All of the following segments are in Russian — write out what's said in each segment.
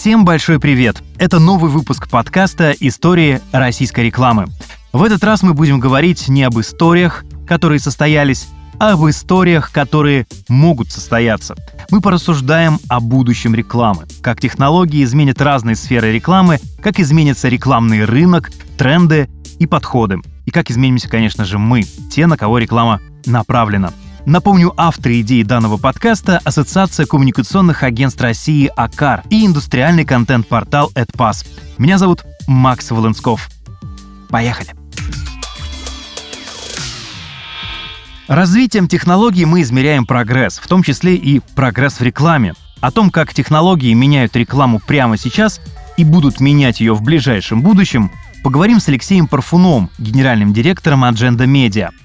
Всем большой привет! Это новый выпуск подкаста «Истории российской рекламы». В этот раз мы будем говорить не об историях, которые состоялись, а об историях, которые могут состояться. Мы порассуждаем о будущем рекламы, как технологии изменят разные сферы рекламы, как изменится рекламный рынок, тренды и подходы. И как изменимся, конечно же, мы, те, на кого реклама направлена. Напомню, авторы идеи данного подкаста – Ассоциация коммуникационных агентств России АКАР и индустриальный контент-портал AdPass. Меня зовут Макс Волынсков. Поехали! Развитием технологий мы измеряем прогресс, в том числе и прогресс в рекламе. О том, как технологии меняют рекламу прямо сейчас и будут менять ее в ближайшем будущем, поговорим с Алексеем Парфуновым, генеральным директором Agenda Media –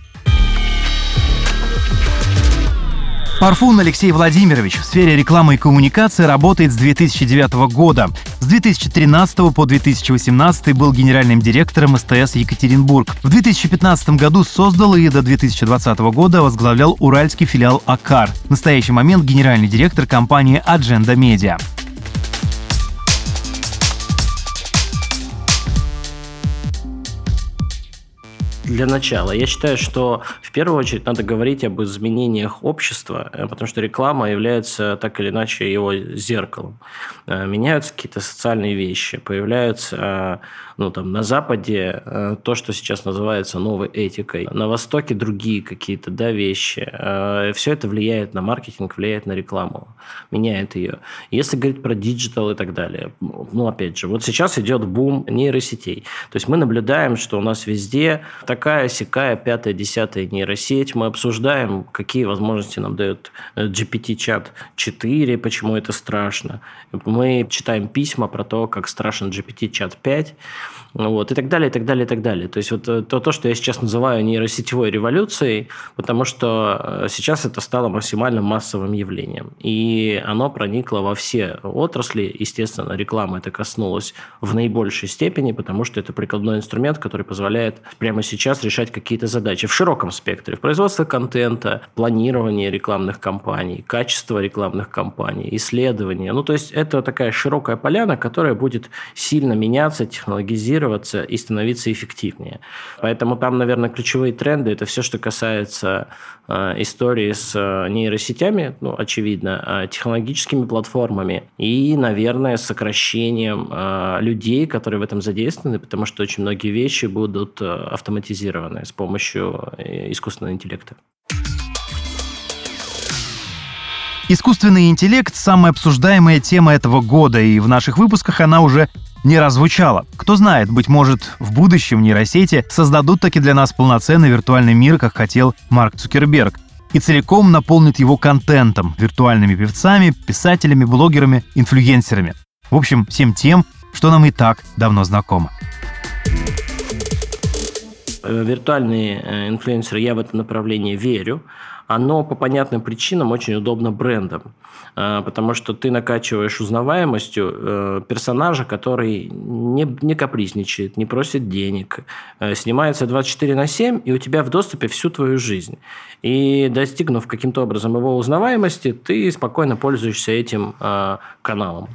Парфун Алексей Владимирович в сфере рекламы и коммуникации работает с 2009 года. С 2013 по 2018 был генеральным директором СТС Екатеринбург. В 2015 году создал и до 2020 года возглавлял уральский филиал АКАР. В настоящий момент генеральный директор компании Agenda Media. Для начала. Я считаю, что в первую очередь надо говорить об изменениях общества, э, потому что реклама является так или иначе его зеркалом. Э, меняются какие-то социальные вещи, появляются э, ну, там, на Западе э, то, что сейчас называется новой этикой, на Востоке другие какие-то да, вещи. Э, Все это влияет на маркетинг, влияет на рекламу, меняет ее. Если говорить про digital и так далее, ну, опять же, вот сейчас идет бум нейросетей. То есть мы наблюдаем, что у нас везде такая, сякая, пятая, десятая нейросеть. Мы обсуждаем, какие возможности нам дает э, GPT-чат 4, почему это страшно. Мы читаем письма про то, как страшен GPT-чат 5. Вот, и так далее, и так далее, и так далее. То есть вот э, то, то, что я сейчас называю нейросетевой революцией, потому что э, сейчас это стало максимально массовым явлением. И оно проникло во все отрасли. Естественно, реклама это коснулась в наибольшей степени, потому что это прикладной инструмент, который позволяет прямо сейчас решать какие-то задачи в широком спектре. В производстве контента, планирование рекламных кампаний, качество рекламных кампаний, исследования. Ну, то есть это такая широкая поляна, которая будет сильно меняться, технологизироваться, адаптироваться и становиться эффективнее. Поэтому там, наверное, ключевые тренды – это все, что касается э, истории с э, нейросетями, ну, очевидно, э, технологическими платформами и, наверное, сокращением э, людей, которые в этом задействованы, потому что очень многие вещи будут э, автоматизированы с помощью э, искусственного интеллекта. Искусственный интеллект – самая обсуждаемая тема этого года, и в наших выпусках она уже не раззвучало. Кто знает, быть может, в будущем нейросети создадут таки для нас полноценный виртуальный мир, как хотел Марк Цукерберг и целиком наполнит его контентом, виртуальными певцами, писателями, блогерами, инфлюенсерами. В общем, всем тем, что нам и так давно знакомо. Э, виртуальные э, инфлюенсеры, я в это направление верю оно по понятным причинам очень удобно брендам. Э, потому что ты накачиваешь узнаваемостью э, персонажа, который не, не капризничает, не просит денег, э, снимается 24 на 7, и у тебя в доступе всю твою жизнь. И достигнув каким-то образом его узнаваемости, ты спокойно пользуешься этим каналом.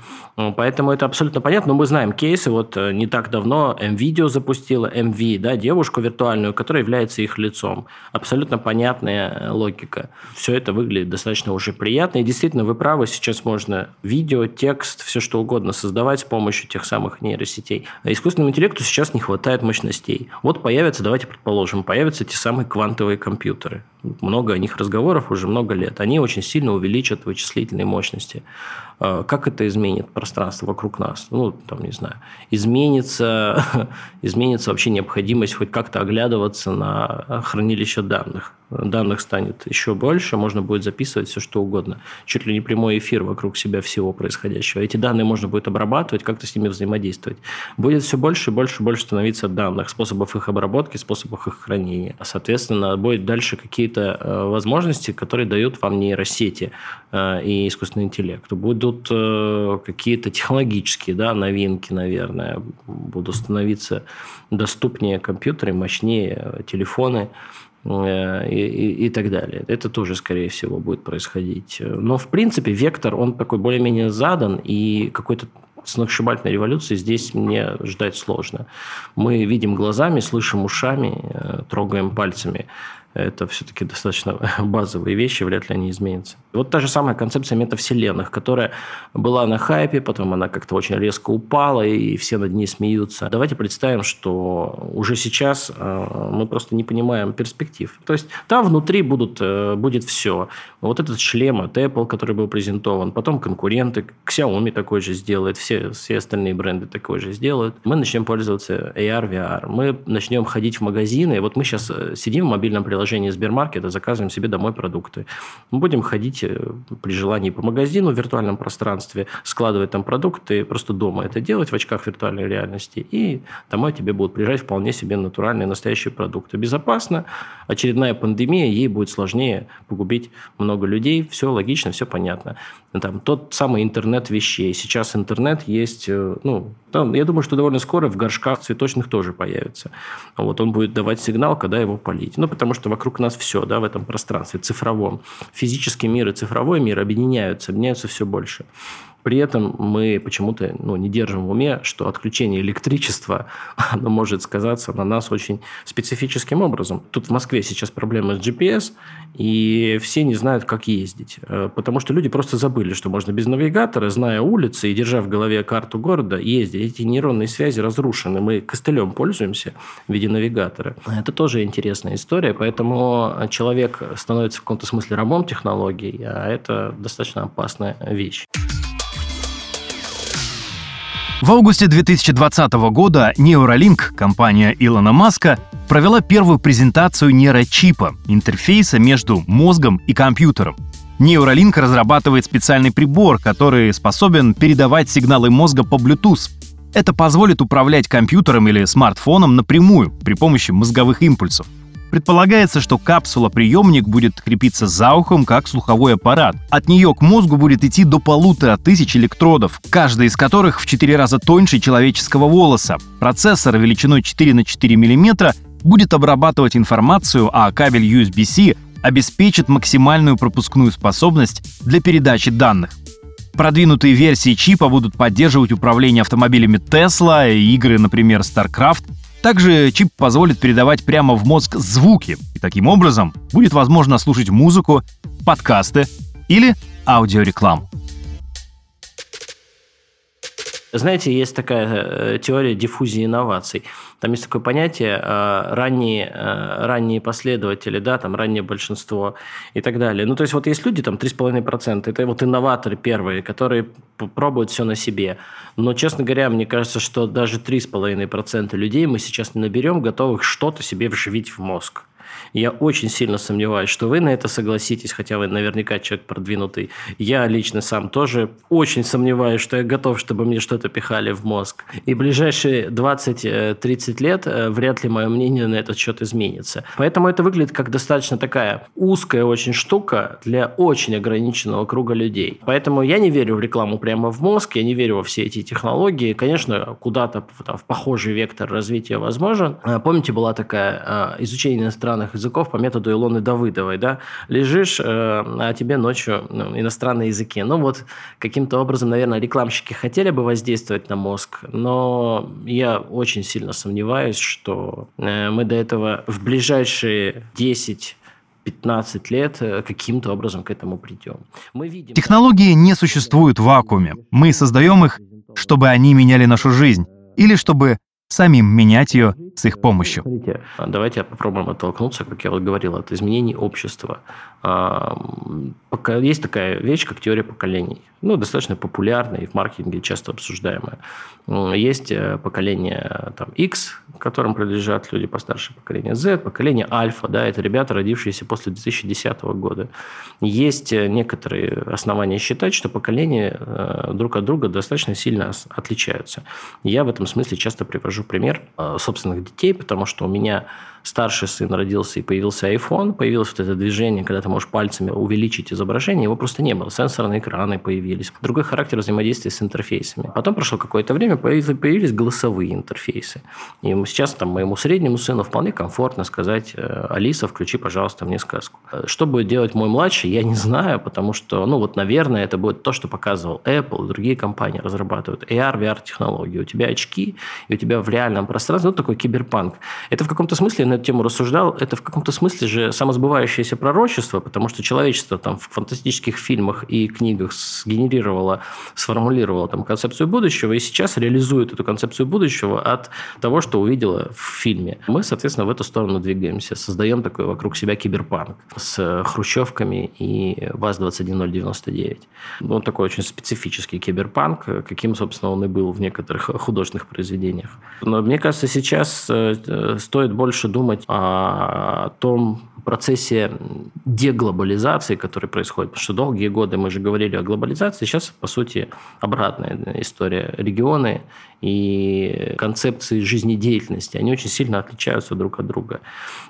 Поэтому это абсолютно понятно. Но мы знаем кейсы. Вот не так давно MVideo запустила MV, да, девушку виртуальную, которая является их лицом. Абсолютно понятная логика. Все это выглядит достаточно уже приятно. И действительно, вы правы, сейчас можно видео, текст, все что угодно создавать с помощью тех самых нейросетей. А искусственному интеллекту сейчас не хватает мощностей. Вот появятся, давайте предположим, появятся те самые квантовые компьютеры. Много о них разговоров уже много лет. Они очень сильно увеличат вычислительные мощности. А как это изменит пространство вокруг нас? Ну, там, не знаю. Изменится, изменится вообще необходимость хоть как-то оглядываться на хранилище данных данных станет еще больше, можно будет записывать все, что угодно. Чуть ли не прямой эфир вокруг себя всего происходящего. Эти данные можно будет обрабатывать, как-то с ними взаимодействовать. Будет все больше и больше и больше становиться данных, способов их обработки, способов их хранения. Соответственно, будет дальше какие-то э, возможности, которые дают вам нейросети э, и искусственный интеллект. Будут э, какие-то технологические да, новинки, наверное, будут становиться доступнее компьютеры, мощнее телефоны. Э, и, и, и так далее. Это тоже, скорее всего, будет происходить. Но, в принципе, вектор, он такой более-менее задан, и какой-то сногсшибательной революции здесь мне ждать сложно. Мы видим глазами, слышим ушами, э, трогаем пальцами это все-таки достаточно базовые вещи, вряд ли они изменятся. Вот та же самая концепция метавселенных, которая была на хайпе, потом она как-то очень резко упала, и все над ней смеются. Давайте представим, что уже сейчас э, мы просто не понимаем перспектив. То есть там внутри будут, э, будет все. Вот этот шлем от Apple, который был презентован, потом конкуренты, Xiaomi такой же сделает, все, все остальные бренды такой же сделают. Мы начнем пользоваться AR, VR. Мы начнем ходить в магазины. Вот мы сейчас э, сидим в мобильном приложении, приложении Сбермаркета заказываем себе домой продукты. Мы будем ходить э, при желании по магазину в виртуальном пространстве, складывать там продукты, просто дома это делать в очках виртуальной реальности, и домой тебе будут приезжать вполне себе натуральные настоящие продукты. Безопасно. Очередная пандемия, ей будет сложнее погубить много людей. Все логично, все понятно. Там тот самый интернет вещей. Сейчас интернет есть, э, ну, там, я думаю, что довольно скоро в горшках цветочных тоже появится. Вот он будет давать сигнал, когда его полить. Ну, потому что вокруг нас все, да, в этом пространстве цифровом. Физический мир и цифровой мир объединяются, объединяются все больше. При этом мы почему-то ну, не держим в уме, что отключение электричества оно может сказаться на нас очень специфическим образом. Тут в Москве сейчас проблемы с GPS, и все не знают, как ездить. Э, потому что люди просто забыли, что можно без навигатора, зная улицы и держа в голове карту города, ездить. Эти нейронные связи разрушены. Мы костылем пользуемся в виде навигатора. Это тоже интересная история. Поэтому человек становится в каком-то смысле рабом технологий, а это достаточно опасная вещь. В августе 2020 года Neuralink, компания Илона Маска, провела первую презентацию нейрочипа, интерфейса между мозгом и компьютером. Neuralink разрабатывает специальный прибор, который способен передавать сигналы мозга по Bluetooth. Это позволит управлять компьютером или смартфоном напрямую при помощи мозговых импульсов. Предполагается, что капсула-приемник будет крепиться за ухом, как слуховой аппарат. От нее к мозгу будет идти до полутора тысяч электродов, каждый из которых в 4 раза тоньше человеческого волоса. Процессор величиной 4 на 4 мм будет обрабатывать информацию, а кабель USB-C обеспечит максимальную пропускную способность для передачи данных. Продвинутые версии чипа будут поддерживать управление автомобилями Tesla, игры, например, StarCraft, также чип позволит передавать прямо в мозг звуки, и таким образом будет возможно слушать музыку, подкасты или аудиорекламу. Знаете, есть такая э, теория диффузии инноваций. Там есть такое понятие э, ранние, э, ранние последователи, да, там раннее большинство и так далее. Ну, то есть вот есть люди, там 3,5%, это вот инноваторы первые, которые пробуют все на себе. Но, честно говоря, мне кажется, что даже 3,5% людей мы сейчас не наберем, готовых что-то себе вживить в мозг. Я очень сильно сомневаюсь, что вы на это согласитесь, хотя вы наверняка человек продвинутый. Я лично сам тоже очень сомневаюсь, что я готов, чтобы мне что-то пихали в мозг. И ближайшие 20-30 лет э, вряд ли мое мнение на этот счет изменится. Поэтому это выглядит как достаточно такая узкая очень штука для очень ограниченного круга людей. Поэтому я не верю в рекламу прямо в мозг, я не верю во все эти технологии. Конечно, куда-то в похожий вектор развития возможен. Э, помните, была такая э, изучение иностранных языков по методу Илоны Давыдовой, да, лежишь, э, а тебе ночью ну, иностранные языки. Ну вот каким-то образом, наверное, рекламщики хотели бы воздействовать на мозг, но я очень сильно сомневаюсь, что э, мы до этого в ближайшие 10 15 лет э, каким-то образом к этому придем. Мы видим, Технологии не существуют в вакууме. Мы создаем их, чтобы они меняли нашу жизнь или чтобы самим менять ее с их помощью. Давайте попробуем оттолкнуться, как я вот говорил, от изменений общества. Есть такая вещь, как теория поколений. Ну, достаточно популярная и в маркетинге часто обсуждаемая. Есть э, поколение там, X, которым принадлежат люди постарше, поколение Z, поколение Альфа, да, это ребята, родившиеся после 2010 года. Есть э, некоторые основания считать, что поколения э, друг от друга достаточно сильно отличаются. Я в этом смысле часто привожу пример собственных детей, потому что у меня старший сын родился и появился iPhone, появилось вот это движение, когда ты можешь пальцами увеличить изображение, его просто не было. Сенсорные экраны появились. Другой характер взаимодействия с интерфейсами. Потом прошло какое-то время, появились голосовые интерфейсы. И сейчас там моему среднему сыну вполне комфортно сказать, э, Алиса, включи, пожалуйста, мне сказку. Что будет делать мой младший, я не знаю, потому что, ну вот, наверное, это будет то, что показывал Apple другие компании разрабатывают. AR, VR-технологии. У тебя очки, и у тебя в реальном пространстве, ну, такой киберпанк. Это в каком-то смысле на эту тему рассуждал, это в каком-то смысле же самосбывающееся пророчество, потому что человечество там в фантастических фильмах и книгах сгенерировало, сформулировало там концепцию будущего, и сейчас реализует эту концепцию будущего от того, что увидела в фильме. Мы, соответственно, в эту сторону двигаемся, создаем такой вокруг себя киберпанк с хрущевками и ВАЗ-21099. Он такой очень специфический киберпанк, каким, собственно, он и был в некоторых художественных произведениях. Но мне кажется, сейчас э, стоит больше думать думать о том процессе деглобализации, который происходит. Потому что долгие годы мы же говорили о глобализации, сейчас, по сути, обратная история. Регионы и концепции жизнедеятельности, они очень сильно отличаются друг от друга.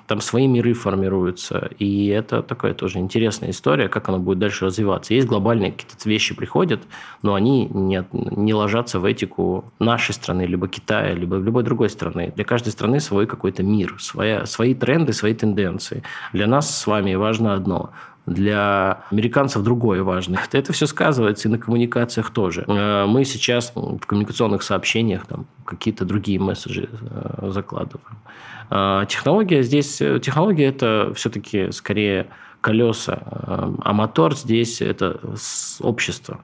Там свои миры формируются, и это такая тоже интересная история, как оно будет дальше развиваться. Есть глобальные какие-то вещи приходят, но они не, не ложатся в этику нашей страны, либо Китая, либо любой другой страны. Для каждой страны свой какой-то мир, своя, свои тренды, свои тенденции. Для нас с вами важно одно для американцев другое важно. Это все сказывается и на коммуникациях тоже. Э, мы сейчас в коммуникационных сообщениях там, какие-то другие месседжи э, закладываем. Э, технология здесь, технология это все-таки скорее колеса, а мотор здесь это общество.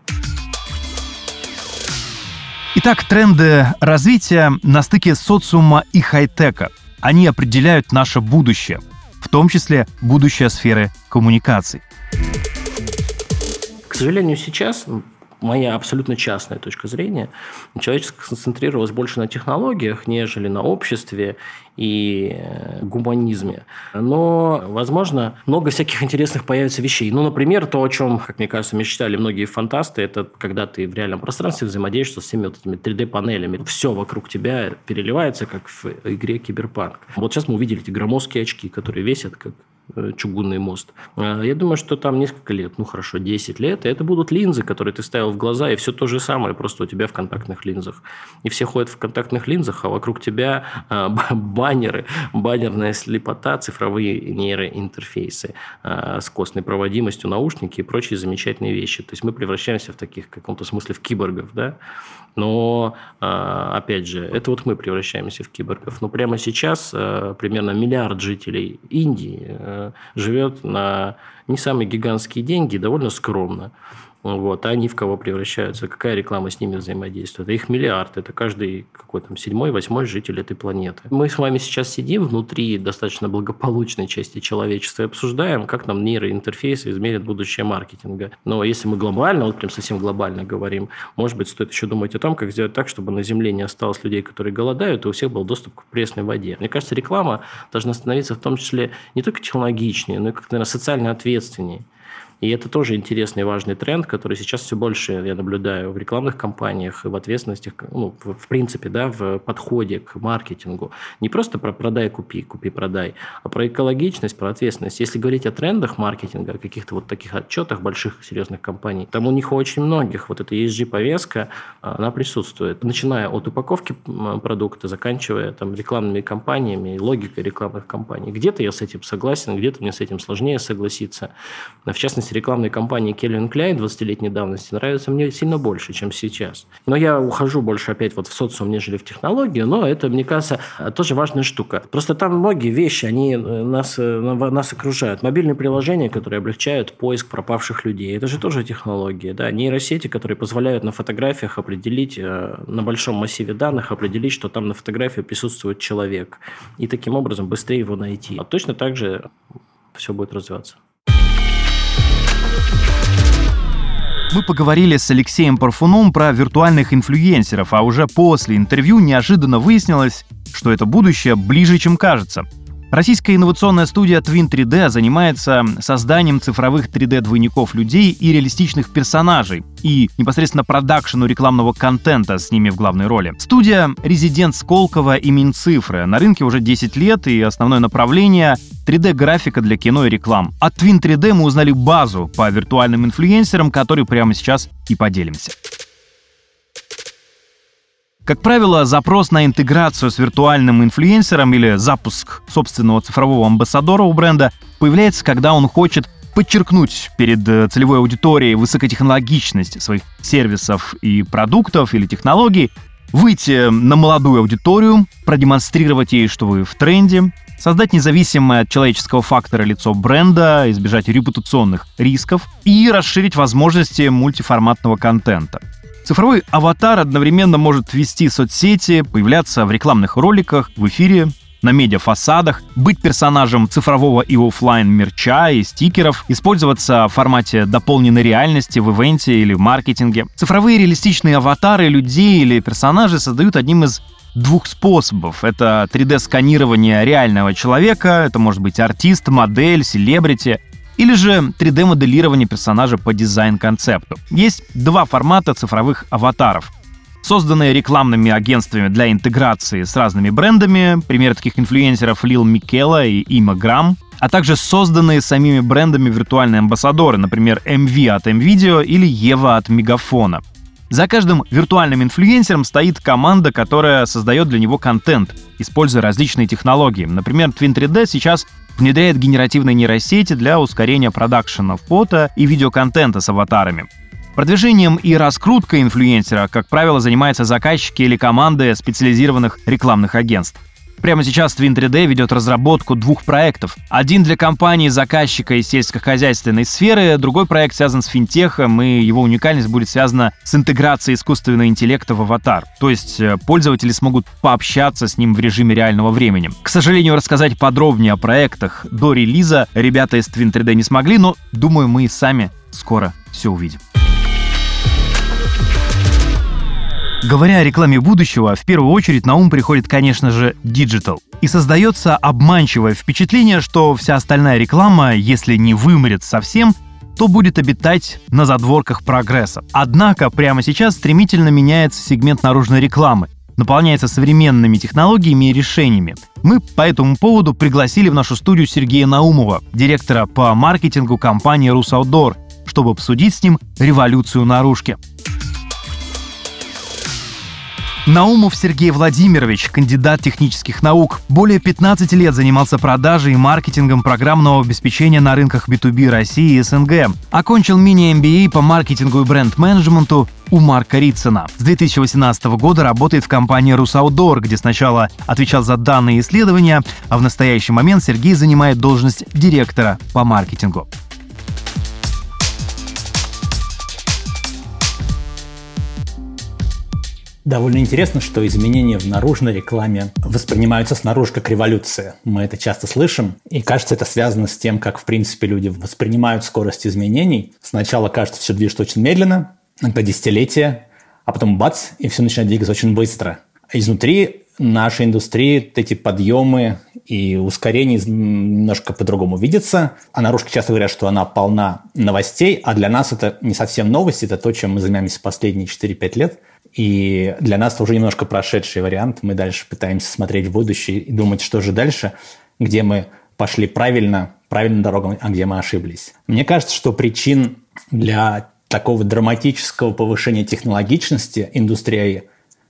Итак, тренды развития на стыке социума и хай-тека. Они определяют наше будущее – в том числе будущее сферы коммуникаций. К сожалению, сейчас моя абсолютно частная точка зрения, человечество сконцентрировалось больше на технологиях, нежели на обществе и э, гуманизме. Но, возможно, много всяких интересных появится вещей. Ну, например, то, о чем, как мне кажется, мечтали многие фантасты, это когда ты в реальном пространстве взаимодействуешь с всеми вот этими 3D-панелями. Все вокруг тебя переливается, как в игре Киберпанк. Вот сейчас мы увидели эти громоздкие очки, которые весят как Э, чугунный мост. А, я думаю, что там несколько лет, ну хорошо, 10 лет, и это будут линзы, которые ты ставил в глаза, и все то же самое, просто у тебя в контактных линзах. И все ходят в контактных линзах, а вокруг тебя а, баннеры, баннерная слепота, цифровые нейроинтерфейсы а, с костной проводимостью, наушники и прочие замечательные вещи. То есть мы превращаемся в таких, в каком-то смысле, в киборгов, да? Но, опять же, это вот мы превращаемся в киборгов. Но прямо сейчас примерно миллиард жителей Индии живет на не самые гигантские деньги, довольно скромно. Вот, а они в кого превращаются? Какая реклама с ними взаимодействует? их миллиард. Это каждый какой там седьмой, восьмой житель этой планеты. Мы с вами сейчас сидим внутри достаточно благополучной части человечества и обсуждаем, как нам нейроинтерфейсы изменят будущее маркетинга. Но если мы глобально, вот прям совсем глобально говорим, может быть, стоит еще думать о том, как сделать так, чтобы на Земле не осталось людей, которые голодают, и у всех был доступ к пресной воде. Мне кажется, реклама должна становиться в том числе не только технологичнее, но и как-то, наверное, социально ответственнее. И это тоже интересный и важный тренд, который сейчас все больше я наблюдаю в рекламных кампаниях, в ответственности, ну, в, в принципе, да, в подходе к маркетингу. Не просто про продай, купи, купи, продай, а про экологичность, про ответственность. Если говорить о трендах маркетинга, о каких-то вот таких отчетах больших серьезных компаний, там у них очень многих вот эта ESG-повестка, она присутствует. Начиная от упаковки продукта, заканчивая там рекламными кампаниями, логикой рекламных кампаний. Где-то я с этим согласен, где-то мне с этим сложнее согласиться. В частности, частности, рекламной кампании Кельвин Кляйн 20-летней давности нравится мне сильно больше, чем сейчас. Но я ухожу больше опять вот в социум, нежели в технологию, но это, мне кажется, тоже важная штука. Просто там многие вещи, они э, нас, э, нас окружают. Мобильные приложения, которые облегчают поиск пропавших людей, это же тоже технология. Да? Нейросети, которые позволяют на фотографиях определить, э, на большом массиве данных определить, что там на фотографии присутствует человек. И таким образом быстрее его найти. А точно так же все будет развиваться. Мы поговорили с Алексеем Парфуном про виртуальных инфлюенсеров, а уже после интервью неожиданно выяснилось, что это будущее ближе, чем кажется. Российская инновационная студия Twin 3D занимается созданием цифровых 3D-двойников людей и реалистичных персонажей, и непосредственно продакшену рекламного контента с ними в главной роли. Студия «Резидент Сколково» и Минцифры. На рынке уже 10 лет, и основное направление 3D-графика для кино и реклам. От Twin 3D мы узнали базу по виртуальным инфлюенсерам, которые прямо сейчас и поделимся. Как правило, запрос на интеграцию с виртуальным инфлюенсером или запуск собственного цифрового амбассадора у бренда появляется, когда он хочет подчеркнуть перед э, целевой аудиторией высокотехнологичность своих сервисов и продуктов или технологий, выйти на молодую аудиторию, продемонстрировать ей, что вы в тренде, создать независимое от человеческого фактора лицо бренда, избежать репутационных рисков и расширить возможности мультиформатного контента. Цифровой аватар одновременно может вести соцсети, появляться в рекламных роликах, в эфире, на медиафасадах, быть персонажем цифрового и офлайн мерча и стикеров, использоваться в формате дополненной реальности в ивенте или в маркетинге. Цифровые реалистичные аватары людей или персонажей создают одним из двух способов. Это 3D-сканирование реального человека, это может быть артист, модель, селебрити, или же 3D-моделирование персонажа по дизайн-концепту. Есть два формата цифровых аватаров созданные рекламными агентствами для интеграции с разными брендами, пример таких инфлюенсеров Лил Микела и Има Грам, а также созданные самими брендами виртуальные амбассадоры, например, MV от MVideo или Ева от Мегафона. За каждым виртуальным инфлюенсером стоит команда, которая создает для него контент, используя различные технологии. Например, Twin 3D сейчас внедряет генеративные нейросети для ускорения продакшена фото и видеоконтента с аватарами. Продвижением и раскруткой инфлюенсера, как правило, занимаются заказчики или команды специализированных рекламных агентств. Прямо сейчас Twin 3D ведет разработку двух проектов. Один для компании-заказчика из сельскохозяйственной сферы, другой проект связан с финтехом, и его уникальность будет связана с интеграцией искусственного интеллекта в аватар. То есть э, пользователи смогут пообщаться с ним в режиме реального времени. К сожалению, рассказать подробнее о проектах до релиза ребята из Twin 3D не смогли, но думаю, мы и сами скоро все увидим. Говоря о рекламе будущего, в первую очередь на ум приходит, конечно же, digital. И создается обманчивое впечатление, что вся остальная реклама, если не вымрет совсем, то будет обитать на задворках прогресса. Однако прямо сейчас стремительно меняется сегмент наружной рекламы, наполняется современными технологиями и решениями. Мы по этому поводу пригласили в нашу студию Сергея Наумова, директора по маркетингу компании «Русаудор», чтобы обсудить с ним революцию наружки. Наумов Сергей Владимирович, кандидат технических наук, более 15 лет занимался продажей и маркетингом программного обеспечения на рынках B2B России и СНГ. Окончил мини-MBA по маркетингу и бренд-менеджменту у Марка Ритсона. С 2018 года работает в компании «Русаудор», где сначала отвечал за данные исследования, а в настоящий момент Сергей занимает должность директора по маркетингу. Довольно интересно, что изменения в наружной рекламе воспринимаются снаружи как революция. Мы это часто слышим, и кажется, это связано с тем, как, в принципе, люди воспринимают скорость изменений. Сначала кажется, все движется очень медленно, это десятилетия, а потом бац, и все начинает двигаться очень быстро. Изнутри нашей индустрии эти подъемы и ускорения немножко по-другому видятся. А наружки часто говорят, что она полна новостей, а для нас это не совсем новости, это то, чем мы занимаемся последние 4-5 лет – и для нас это уже немножко прошедший вариант. Мы дальше пытаемся смотреть в будущее и думать, что же дальше, где мы пошли правильно, правильной дорогой, а где мы ошиблись. Мне кажется, что причин для такого драматического повышения технологичности индустрии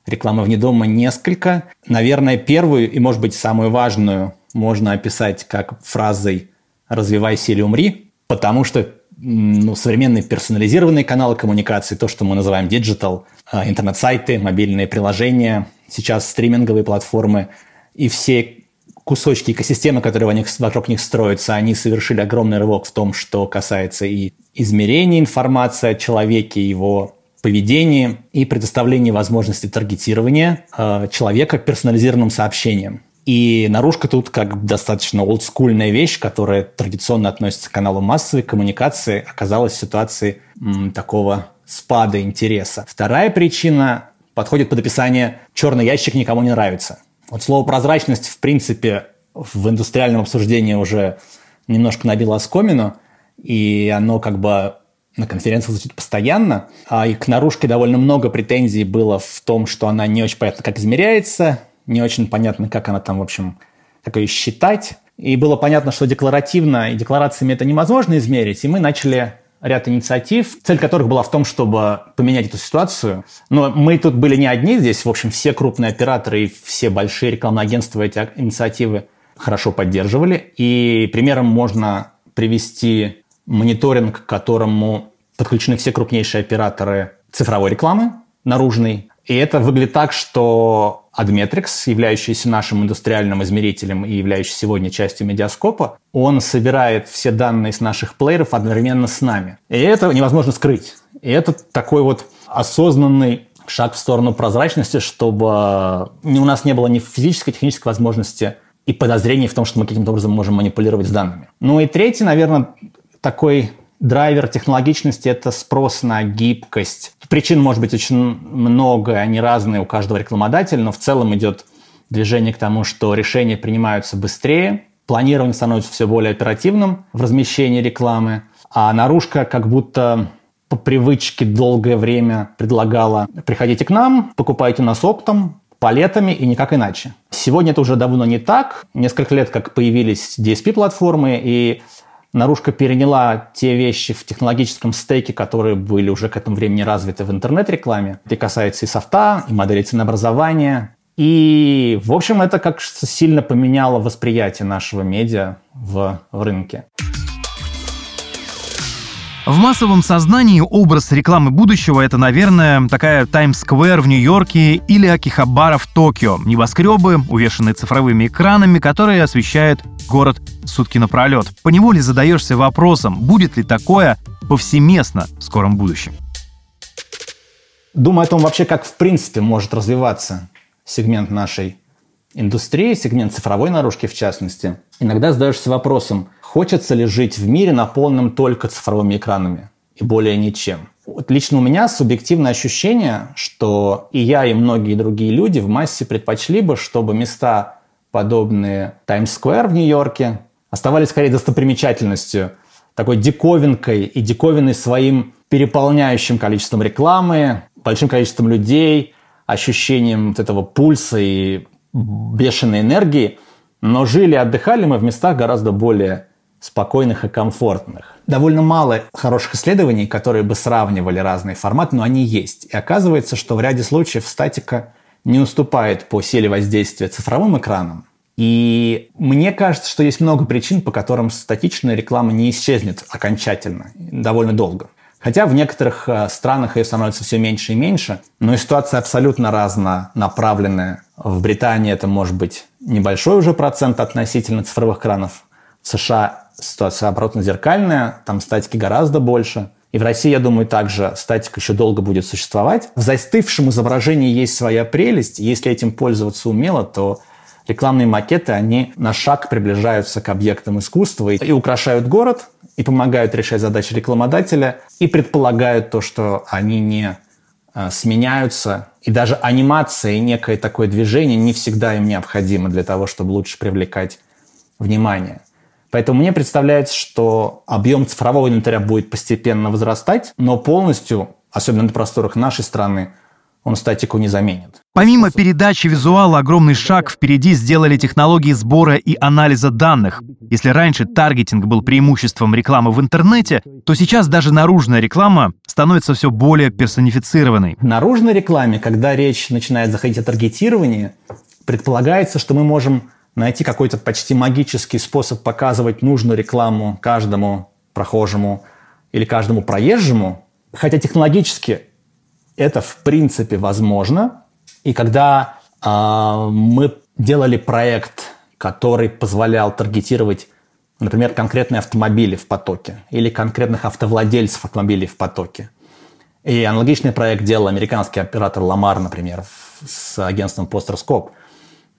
рекламы вне дома несколько. Наверное, первую и, может быть, самую важную можно описать как фразой «развивайся или умри», потому что ну, современные персонализированные каналы коммуникации, то, что мы называем digital, интернет-сайты, мобильные приложения, сейчас стриминговые платформы и все кусочки экосистемы, которые вокруг них строятся, они совершили огромный рывок в том, что касается и измерения информации о человеке, его поведении и предоставления возможности таргетирования э, человека персонализированным сообщением. И наружка тут как достаточно олдскульная вещь, которая традиционно относится к каналу массовой коммуникации, оказалась в ситуации м, такого спада интереса. Вторая причина подходит под описание «черный ящик никому не нравится». Вот слово «прозрачность» в принципе в индустриальном обсуждении уже немножко набило оскомину, и оно как бы на конференциях звучит постоянно. А и к наружке довольно много претензий было в том, что она не очень понятно, как измеряется, не очень понятно, как она там, в общем, как ее считать. И было понятно, что декларативно и декларациями это невозможно измерить, и мы начали ряд инициатив, цель которых была в том, чтобы поменять эту ситуацию. Но мы тут были не одни здесь, в общем, все крупные операторы и все большие рекламные агентства эти инициативы хорошо поддерживали. И примером можно привести мониторинг, к которому подключены все крупнейшие операторы цифровой рекламы, наружной. И это выглядит так, что Admetrix, являющийся нашим индустриальным измерителем и являющийся сегодня частью медиаскопа, он собирает все данные с наших плееров одновременно с нами. И это невозможно скрыть. И это такой вот осознанный шаг в сторону прозрачности, чтобы у нас не было ни физической, технической возможности и подозрений в том, что мы каким-то образом можем манипулировать с данными. Ну и третий, наверное, такой драйвер технологичности – это спрос на гибкость. Причин может быть очень много, они разные у каждого рекламодателя, но в целом идет движение к тому, что решения принимаются быстрее, планирование становится все более оперативным в размещении рекламы, а наружка как будто по привычке долгое время предлагала «приходите к нам, покупайте нас оптом, палетами и никак иначе». Сегодня это уже давно не так. Несколько лет как появились DSP-платформы, и Наружка переняла те вещи в технологическом стеке, которые были уже к этому времени развиты в интернет-рекламе. Это касается и софта, и модели ценообразования. И, в общем, это как сильно поменяло восприятие нашего медиа в, в рынке. В массовом сознании образ рекламы будущего — это, наверное, такая Таймс-сквер в Нью-Йорке или Акихабара в Токио. Небоскребы, увешанные цифровыми экранами, которые освещают город сутки напролет. Поневоле задаешься вопросом, будет ли такое повсеместно в скором будущем. Думаю о том вообще, как в принципе может развиваться сегмент нашей индустрии, сегмент цифровой наружки в частности. Иногда задаешься вопросом, Хочется ли жить в мире, наполненном только цифровыми экранами и более ничем? Вот лично у меня субъективное ощущение, что и я, и многие другие люди в массе предпочли бы, чтобы места, подобные Таймс-сквер в Нью-Йорке, оставались скорее достопримечательностью, такой диковинкой и диковиной своим переполняющим количеством рекламы, большим количеством людей, ощущением вот этого пульса и бешеной энергии. Но жили, отдыхали мы в местах гораздо более спокойных и комфортных. Довольно мало хороших исследований, которые бы сравнивали разные форматы, но они есть. И оказывается, что в ряде случаев статика не уступает по силе воздействия цифровым экранам. И мне кажется, что есть много причин, по которым статичная реклама не исчезнет окончательно, довольно долго. Хотя в некоторых э, странах ее становится все меньше и меньше, но и ситуация абсолютно разнонаправленная. В Британии это может быть небольшой уже процент относительно цифровых экранов. В США ситуация оборотно зеркальная, там статики гораздо больше. И в России, я думаю, также статика еще долго будет существовать. В застывшем изображении есть своя прелесть. Если этим пользоваться умело, то рекламные макеты, они на шаг приближаются к объектам искусства и украшают город, и помогают решать задачи рекламодателя, и предполагают то, что они не а, сменяются, и даже анимация и некое такое движение не всегда им необходимо для того, чтобы лучше привлекать внимание. Поэтому мне представляется, что объем цифрового инвентаря будет постепенно возрастать, но полностью, особенно на просторах нашей страны, он статику не заменит. Помимо передачи визуала, огромный шаг впереди сделали технологии сбора и анализа данных. Если раньше таргетинг был преимуществом рекламы в интернете, то сейчас даже наружная реклама становится все более персонифицированной. В наружной рекламе, когда речь начинает заходить о таргетировании, предполагается, что мы можем найти какой-то почти магический способ показывать нужную рекламу каждому прохожему или каждому проезжему, хотя технологически это в принципе возможно. И когда э, мы делали проект, который позволял таргетировать, например, конкретные автомобили в потоке или конкретных автовладельцев автомобилей в потоке, и аналогичный проект делал американский оператор Lamar, например, с агентством Posterscope.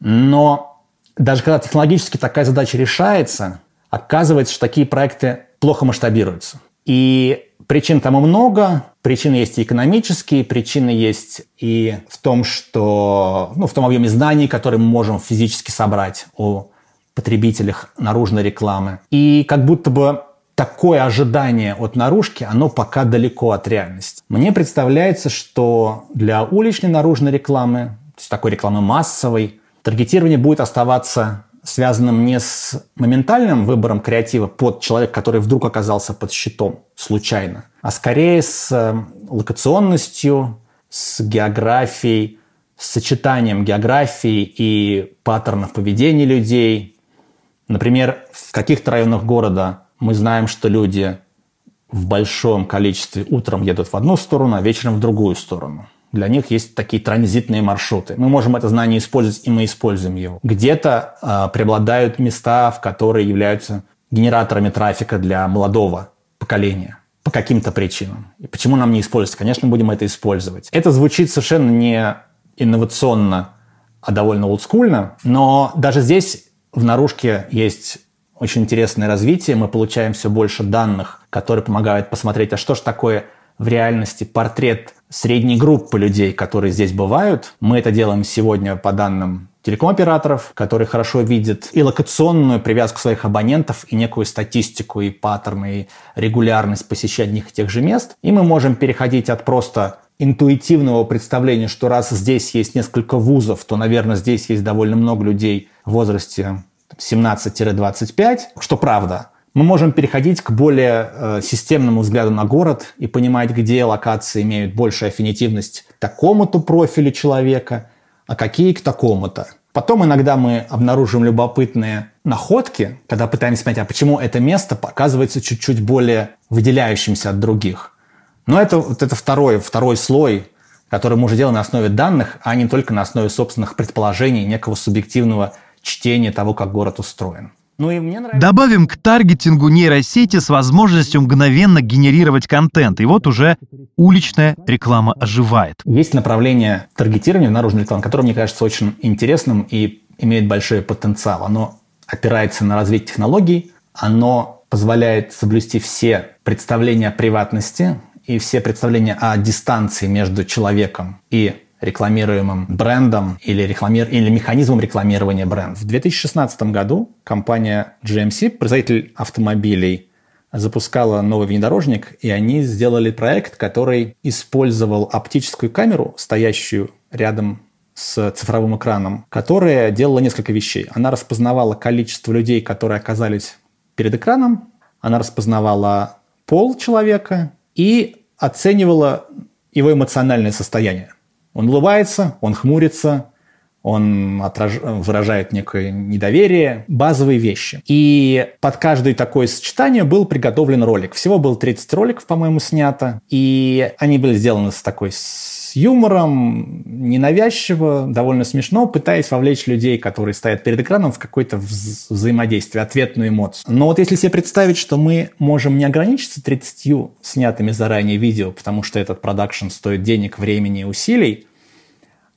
Но даже когда технологически такая задача решается, оказывается, что такие проекты плохо масштабируются. И причин тому много. Причины есть и экономические, причины есть и в том, что, ну, в том объеме знаний, которые мы можем физически собрать о потребителях наружной рекламы. И как будто бы такое ожидание от наружки, оно пока далеко от реальности. Мне представляется, что для уличной наружной рекламы, то есть такой рекламы массовой, таргетирование будет оставаться связанным не с моментальным выбором креатива под человека, который вдруг оказался под щитом случайно, а скорее с э, локационностью, с географией, с сочетанием географии и паттернов поведения людей. Например, в каких-то районах города мы знаем, что люди в большом количестве утром едут в одну сторону, а вечером в другую сторону. Для них есть такие транзитные маршруты. Мы можем это знание использовать, и мы используем его. Где-то э, преобладают места, в которые являются генераторами трафика для молодого поколения по каким-то причинам. И почему нам не использовать? Конечно, будем это использовать. Это звучит совершенно не инновационно, а довольно олдскульно, но даже здесь в наружке есть очень интересное развитие. Мы получаем все больше данных, которые помогают посмотреть, а что же такое в реальности портрет средней группы людей, которые здесь бывают. Мы это делаем сегодня по данным телеком-операторов, которые хорошо видят и локационную привязку своих абонентов, и некую статистику, и паттерны, и регулярность посещения одних и тех же мест. И мы можем переходить от просто интуитивного представления, что раз здесь есть несколько вузов, то, наверное, здесь есть довольно много людей в возрасте 17-25, что правда мы можем переходить к более э, системному взгляду на город и понимать, где локации имеют большую аффинитивность такому-то профилю человека, а какие к такому-то. Потом иногда мы обнаружим любопытные находки, когда пытаемся понять, а почему это место показывается чуть-чуть более выделяющимся от других. Но это, вот это второй, второй слой, который мы уже делаем на основе данных, а не только на основе собственных предположений, некого субъективного чтения того, как город устроен. Ну и мне нравится... Добавим к таргетингу нейросети с возможностью мгновенно генерировать контент. И вот уже уличная реклама оживает. Есть направление таргетирования в наружной рекламе, которое, мне кажется, очень интересным и имеет большой потенциал. Оно опирается на развитие технологий, оно позволяет соблюсти все представления о приватности и все представления о дистанции между человеком и рекламируемым брендом или, рекламир... или механизмом рекламирования бренда. В 2016 году компания GMC, производитель автомобилей, запускала новый внедорожник, и они сделали проект, который использовал оптическую камеру, стоящую рядом с цифровым экраном, которая делала несколько вещей. Она распознавала количество людей, которые оказались перед экраном, она распознавала пол человека и оценивала его эмоциональное состояние. Он улыбается, он хмурится, он отраж... выражает некое недоверие, базовые вещи. И под каждое такое сочетание был приготовлен ролик. Всего было 30 роликов, по-моему, снято. И они были сделаны с такой с юмором, ненавязчиво, довольно смешно, пытаясь вовлечь людей, которые стоят перед экраном, в какое-то вза- взаимодействие, ответную эмоцию. Но вот если себе представить, что мы можем не ограничиться 30 снятыми заранее видео, потому что этот продакшн стоит денег, времени и усилий,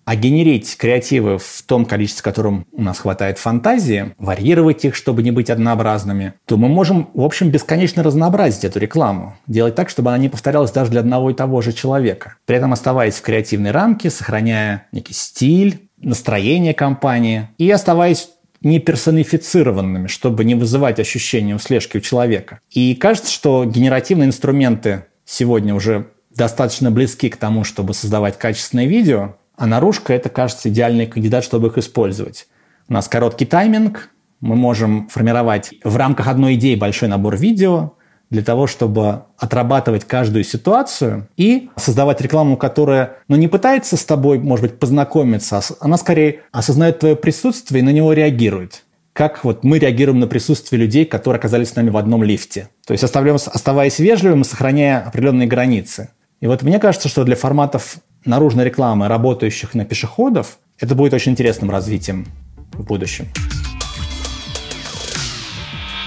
а генерить креативы в том количестве, которым у нас хватает фантазии, варьировать их, чтобы не быть однообразными, то мы можем, в общем, бесконечно разнообразить эту рекламу. Делать так, чтобы она не повторялась даже для одного и того же человека. При этом оставаясь в креативной рамке, сохраняя некий стиль, настроение компании и оставаясь не персонифицированными, чтобы не вызывать ощущение слежки у человека. И кажется, что генеративные инструменты сегодня уже достаточно близки к тому, чтобы создавать качественное видео, а наружка – это, кажется, идеальный кандидат, чтобы их использовать. У нас короткий тайминг, мы можем формировать в рамках одной идеи большой набор видео для того, чтобы отрабатывать каждую ситуацию и создавать рекламу, которая ну, не пытается с тобой, может быть, познакомиться, а она скорее осознает твое присутствие и на него реагирует как вот мы реагируем на присутствие людей, которые оказались с нами в одном лифте. То есть оставаясь вежливым и сохраняя определенные границы. И вот мне кажется, что для форматов наружной рекламы, работающих на пешеходов, это будет очень интересным развитием в будущем.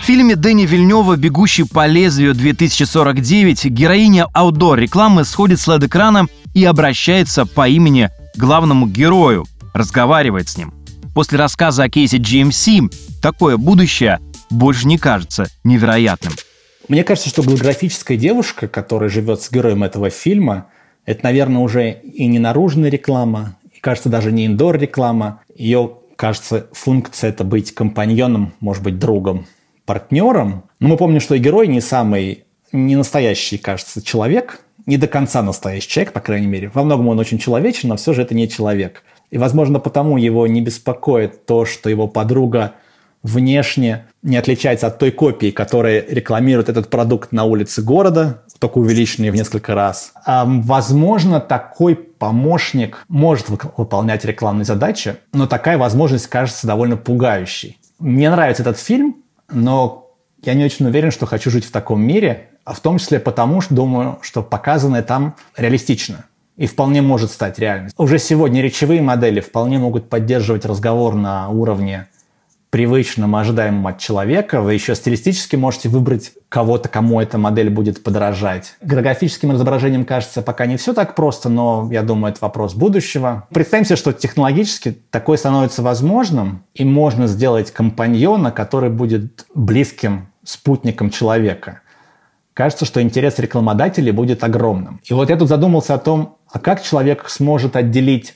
В фильме Дэни Вильнева «Бегущий по лезвию 2049» героиня аутдор-рекламы сходит с LED-экрана и обращается по имени главному герою, разговаривает с ним. После рассказа о кейсе GMC такое будущее больше не кажется невероятным. Мне кажется, что голографическая девушка, которая живет с героем этого фильма, это, наверное, уже и не наружная реклама, и, кажется, даже не индор-реклама. Ее, кажется, функция – это быть компаньоном, может быть, другом, партнером. Но мы помним, что и герой не самый, не настоящий, кажется, человек, не до конца настоящий человек, по крайней мере. Во многом он очень человечен, но все же это не человек. И, возможно, потому его не беспокоит то, что его подруга внешне не отличается от той копии, которая рекламирует этот продукт на улице города, только увеличенный в несколько раз. Возможно, такой помощник может выполнять рекламные задачи, но такая возможность кажется довольно пугающей. Мне нравится этот фильм, но я не очень уверен, что хочу жить в таком мире, а в том числе потому, что думаю, что показанное там реалистично и вполне может стать реальностью. Уже сегодня речевые модели вполне могут поддерживать разговор на уровне привычном, ожидаемом от человека. Вы еще стилистически можете выбрать кого-то, кому эта модель будет подражать. Графическим изображением, кажется, пока не все так просто, но я думаю, это вопрос будущего. Представим себе, что технологически такое становится возможным, и можно сделать компаньона, который будет близким спутником человека. Кажется, что интерес рекламодателей будет огромным. И вот я тут задумался о том, а как человек сможет отделить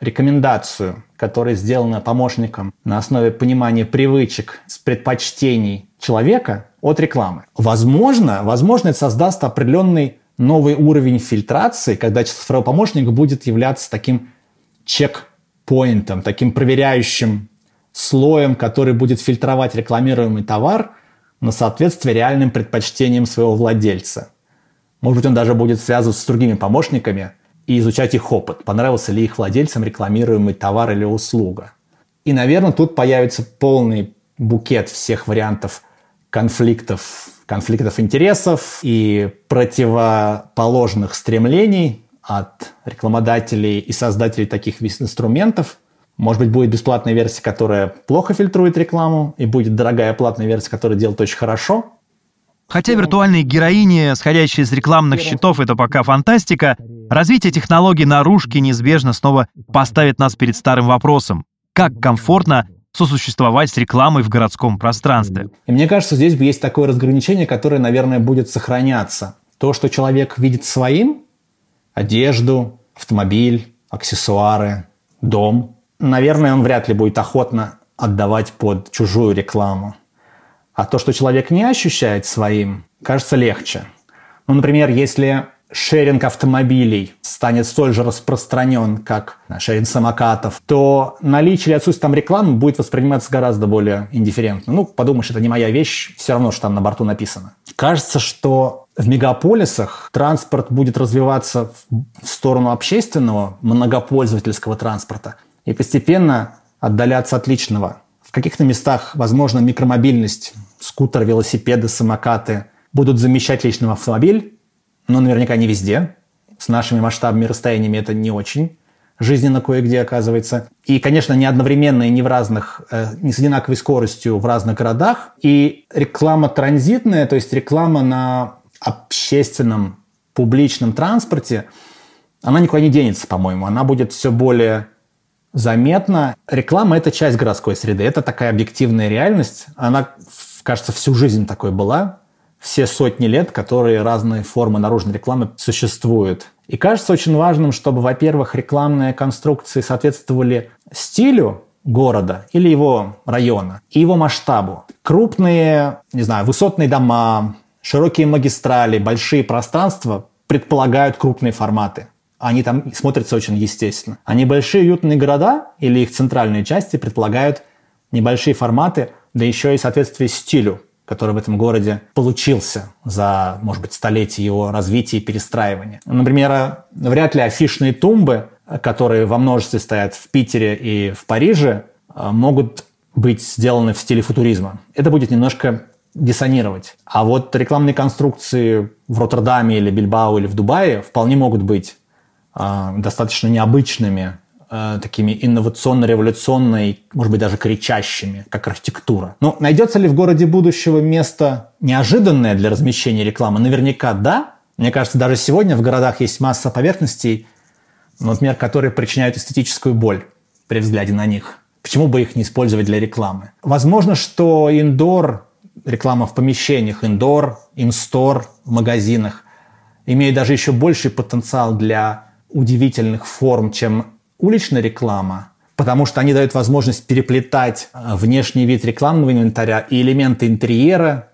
рекомендацию, которая сделана помощником на основе понимания привычек, с предпочтений человека от рекламы. Возможно, возможно, это создаст определенный новый уровень фильтрации, когда цифровой помощник будет являться таким чек-поинтом, таким проверяющим слоем, который будет фильтровать рекламируемый товар на соответствие реальным предпочтениям своего владельца. Может быть, он даже будет связан с другими помощниками – и изучать их опыт, понравился ли их владельцам рекламируемый товар или услуга. И, наверное, тут появится полный букет всех вариантов конфликтов, конфликтов интересов и противоположных стремлений от рекламодателей и создателей таких инструментов. Может быть, будет бесплатная версия, которая плохо фильтрует рекламу, и будет дорогая платная версия, которая делает очень хорошо. Хотя виртуальные героини, сходящие из рекламных счетов, это пока фантастика, развитие технологий наружки неизбежно снова поставит нас перед старым вопросом. Как комфортно сосуществовать с рекламой в городском пространстве? И мне кажется, здесь есть такое разграничение, которое, наверное, будет сохраняться. То, что человек видит своим, одежду, автомобиль, аксессуары, дом, наверное, он вряд ли будет охотно отдавать под чужую рекламу. А то, что человек не ощущает своим, кажется легче. Ну, например, если шеринг автомобилей станет столь же распространен, как шеринг самокатов, то наличие или отсутствие там рекламы будет восприниматься гораздо более индифферентно. Ну, подумаешь, это не моя вещь, все равно, что там на борту написано. Кажется, что в мегаполисах транспорт будет развиваться в сторону общественного, многопользовательского транспорта и постепенно отдаляться от личного. В каких-то местах, возможно, микромобильность скутеры, велосипеды, самокаты будут замещать личный автомобиль, но наверняка не везде. С нашими масштабами и расстояниями это не очень жизненно кое-где оказывается. И, конечно, не одновременно и не в разных, э, не с одинаковой скоростью в разных городах. И реклама транзитная, то есть реклама на общественном публичном транспорте, она никуда не денется, по-моему. Она будет все более заметна. Реклама – это часть городской среды. Это такая объективная реальность. Она кажется, всю жизнь такой была, все сотни лет, которые разные формы наружной рекламы существуют. И кажется очень важным, чтобы, во-первых, рекламные конструкции соответствовали стилю города или его района и его масштабу. Крупные, не знаю, высотные дома, широкие магистрали, большие пространства предполагают крупные форматы. Они там смотрятся очень естественно. А небольшие уютные города или их центральные части предполагают небольшие форматы, да еще и соответствие стилю, который в этом городе получился за, может быть, столетие его развития и перестраивания. Например, вряд ли афишные тумбы, которые во множестве стоят в Питере и в Париже, могут быть сделаны в стиле футуризма. Это будет немножко диссонировать. А вот рекламные конструкции в Роттердаме или Бильбао или в Дубае вполне могут быть э, достаточно необычными э, такими инновационно-революционной, может быть, даже кричащими, как архитектура. Ну, найдется ли в городе будущего место неожиданное для размещения рекламы? Наверняка да. Мне кажется, даже сегодня в городах есть масса поверхностей, например, которые причиняют эстетическую боль при взгляде на них. Почему бы их не использовать для рекламы? Возможно, что индор, реклама в помещениях, индор, инстор в магазинах, имеет даже еще больший потенциал для удивительных форм, чем уличная реклама, потому что они дают возможность переплетать э, внешний вид рекламного инвентаря и элементы интерьера,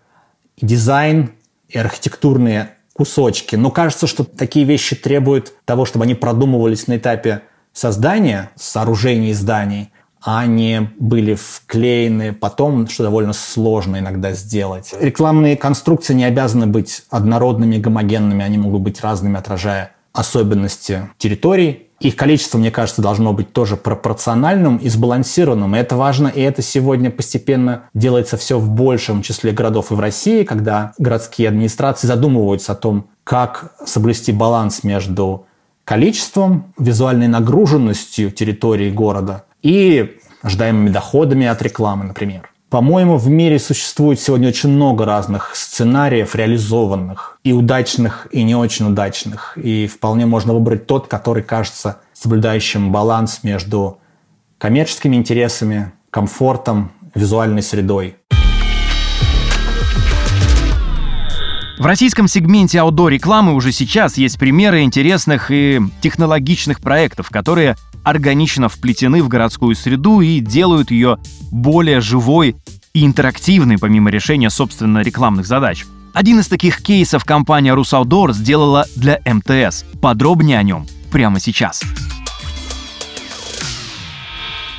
и дизайн, и архитектурные кусочки. Но кажется, что такие вещи требуют того, чтобы они продумывались на этапе создания сооружений зданий, а не были вклеены потом, что довольно сложно иногда сделать. Рекламные конструкции не обязаны быть однородными, гомогенными, они могут быть разными, отражая особенности территорий. Их количество, мне кажется, должно быть тоже пропорциональным и сбалансированным. И это важно, и это сегодня постепенно делается все в большем числе городов и в России, когда городские администрации задумываются о том, как соблюсти баланс между количеством, визуальной нагруженностью территории города и ожидаемыми доходами от рекламы, например. По-моему, в мире существует сегодня очень много разных сценариев реализованных, и удачных, и не очень удачных. И вполне можно выбрать тот, который кажется соблюдающим баланс между коммерческими интересами, комфортом, визуальной средой. В российском сегменте аудио-рекламы уже сейчас есть примеры интересных и технологичных проектов, которые органично вплетены в городскую среду и делают ее более живой и интерактивной, помимо решения, собственно, рекламных задач. Один из таких кейсов компания Русаудор сделала для МТС. Подробнее о нем прямо сейчас.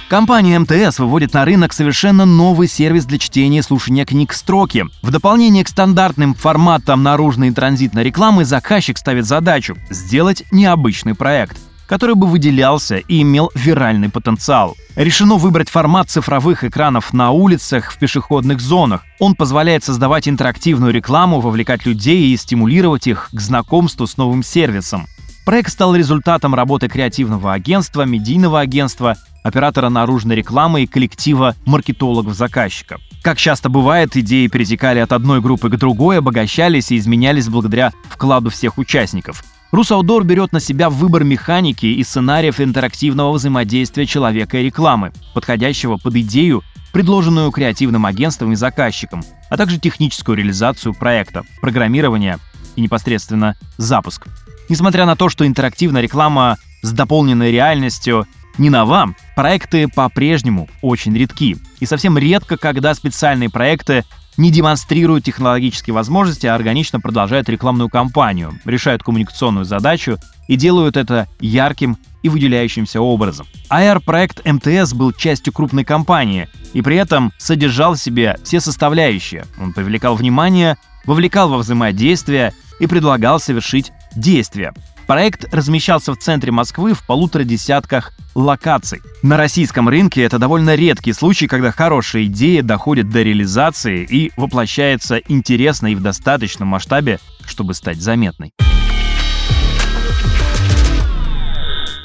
Компания МТС выводит на рынок совершенно новый сервис для чтения и слушания книг «Строки». В дополнение к стандартным форматам наружной и транзитной рекламы заказчик ставит задачу – сделать необычный проект – который бы выделялся и имел виральный потенциал. Решено выбрать формат цифровых экранов на улицах, в пешеходных зонах. Он позволяет создавать интерактивную рекламу, вовлекать людей и стимулировать их к знакомству с новым сервисом. Проект стал результатом работы креативного агентства, медийного агентства, оператора наружной рекламы и коллектива маркетологов-заказчиков. Как часто бывает, идеи перетекали от одной группы к другой, обогащались и изменялись благодаря вкладу всех участников. Русаудор берет на себя выбор механики и сценариев интерактивного взаимодействия человека и рекламы, подходящего под идею, предложенную креативным агентством и заказчиком, а также техническую реализацию проекта, программирование и непосредственно запуск. Несмотря на то, что интерактивная реклама с дополненной реальностью не нова, проекты по-прежнему очень редки. И совсем редко, когда специальные проекты не демонстрируют технологические возможности, а органично продолжают рекламную кампанию, решают коммуникационную задачу и делают это ярким и выделяющимся образом. AR-проект МТС был частью крупной компании и при этом содержал в себе все составляющие. Он привлекал внимание, вовлекал во взаимодействие и предлагал совершить действия. Проект размещался в центре Москвы в полутора десятках локаций. На российском рынке это довольно редкий случай, когда хорошая идея доходит до реализации и воплощается интересно и в достаточном масштабе, чтобы стать заметной.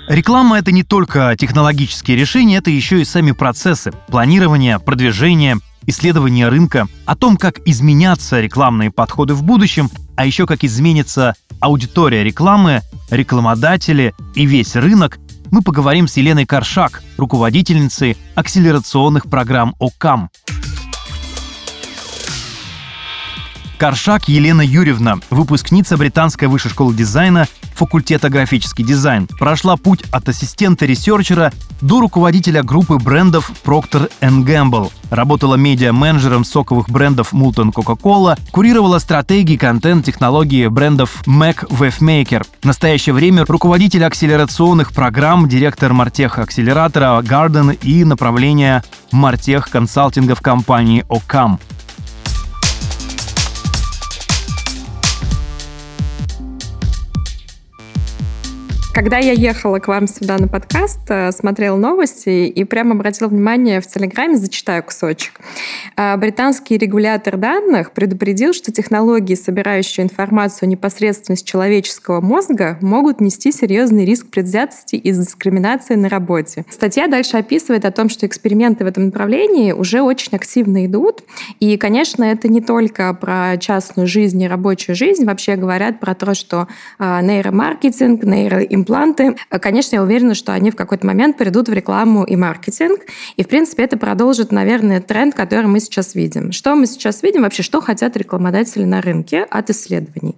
Реклама — это не только технологические решения, это еще и сами процессы планирования, продвижения, исследования рынка, о том, как изменятся рекламные подходы в будущем, а еще как изменится аудитория рекламы, рекламодатели и весь рынок, мы поговорим с Еленой Каршак, руководительницей акселерационных программ ОКАМ. Каршак Елена Юрьевна, выпускница Британской высшей школы дизайна, факультета графический дизайн. Прошла путь от ассистента-ресерчера до руководителя группы брендов Procter Gamble. Работала медиа-менеджером соковых брендов Multon Coca-Cola, курировала стратегии контент-технологии брендов Mac Wavemaker. В настоящее время руководитель акселерационных программ, директор Мартех акселератора Garden и направления Мартех консалтинга в компании Ocam. Когда я ехала к вам сюда на подкаст, э, смотрела новости и прямо обратила внимание в Телеграме, зачитаю кусочек. Э, британский регулятор данных предупредил, что технологии, собирающие информацию непосредственно из человеческого мозга, могут нести серьезный риск предвзятости и дискриминации на работе. Статья дальше описывает о том, что эксперименты в этом направлении уже очень активно идут. И, конечно, это не только про частную жизнь и рабочую жизнь. Вообще говорят про то, что э, нейромаркетинг, нейроимплантация импланты. Конечно, я уверена, что они в какой-то момент придут в рекламу и маркетинг. И, в принципе, это продолжит, наверное, тренд, который мы сейчас видим. Что мы сейчас видим? Вообще, что хотят рекламодатели на рынке от исследований?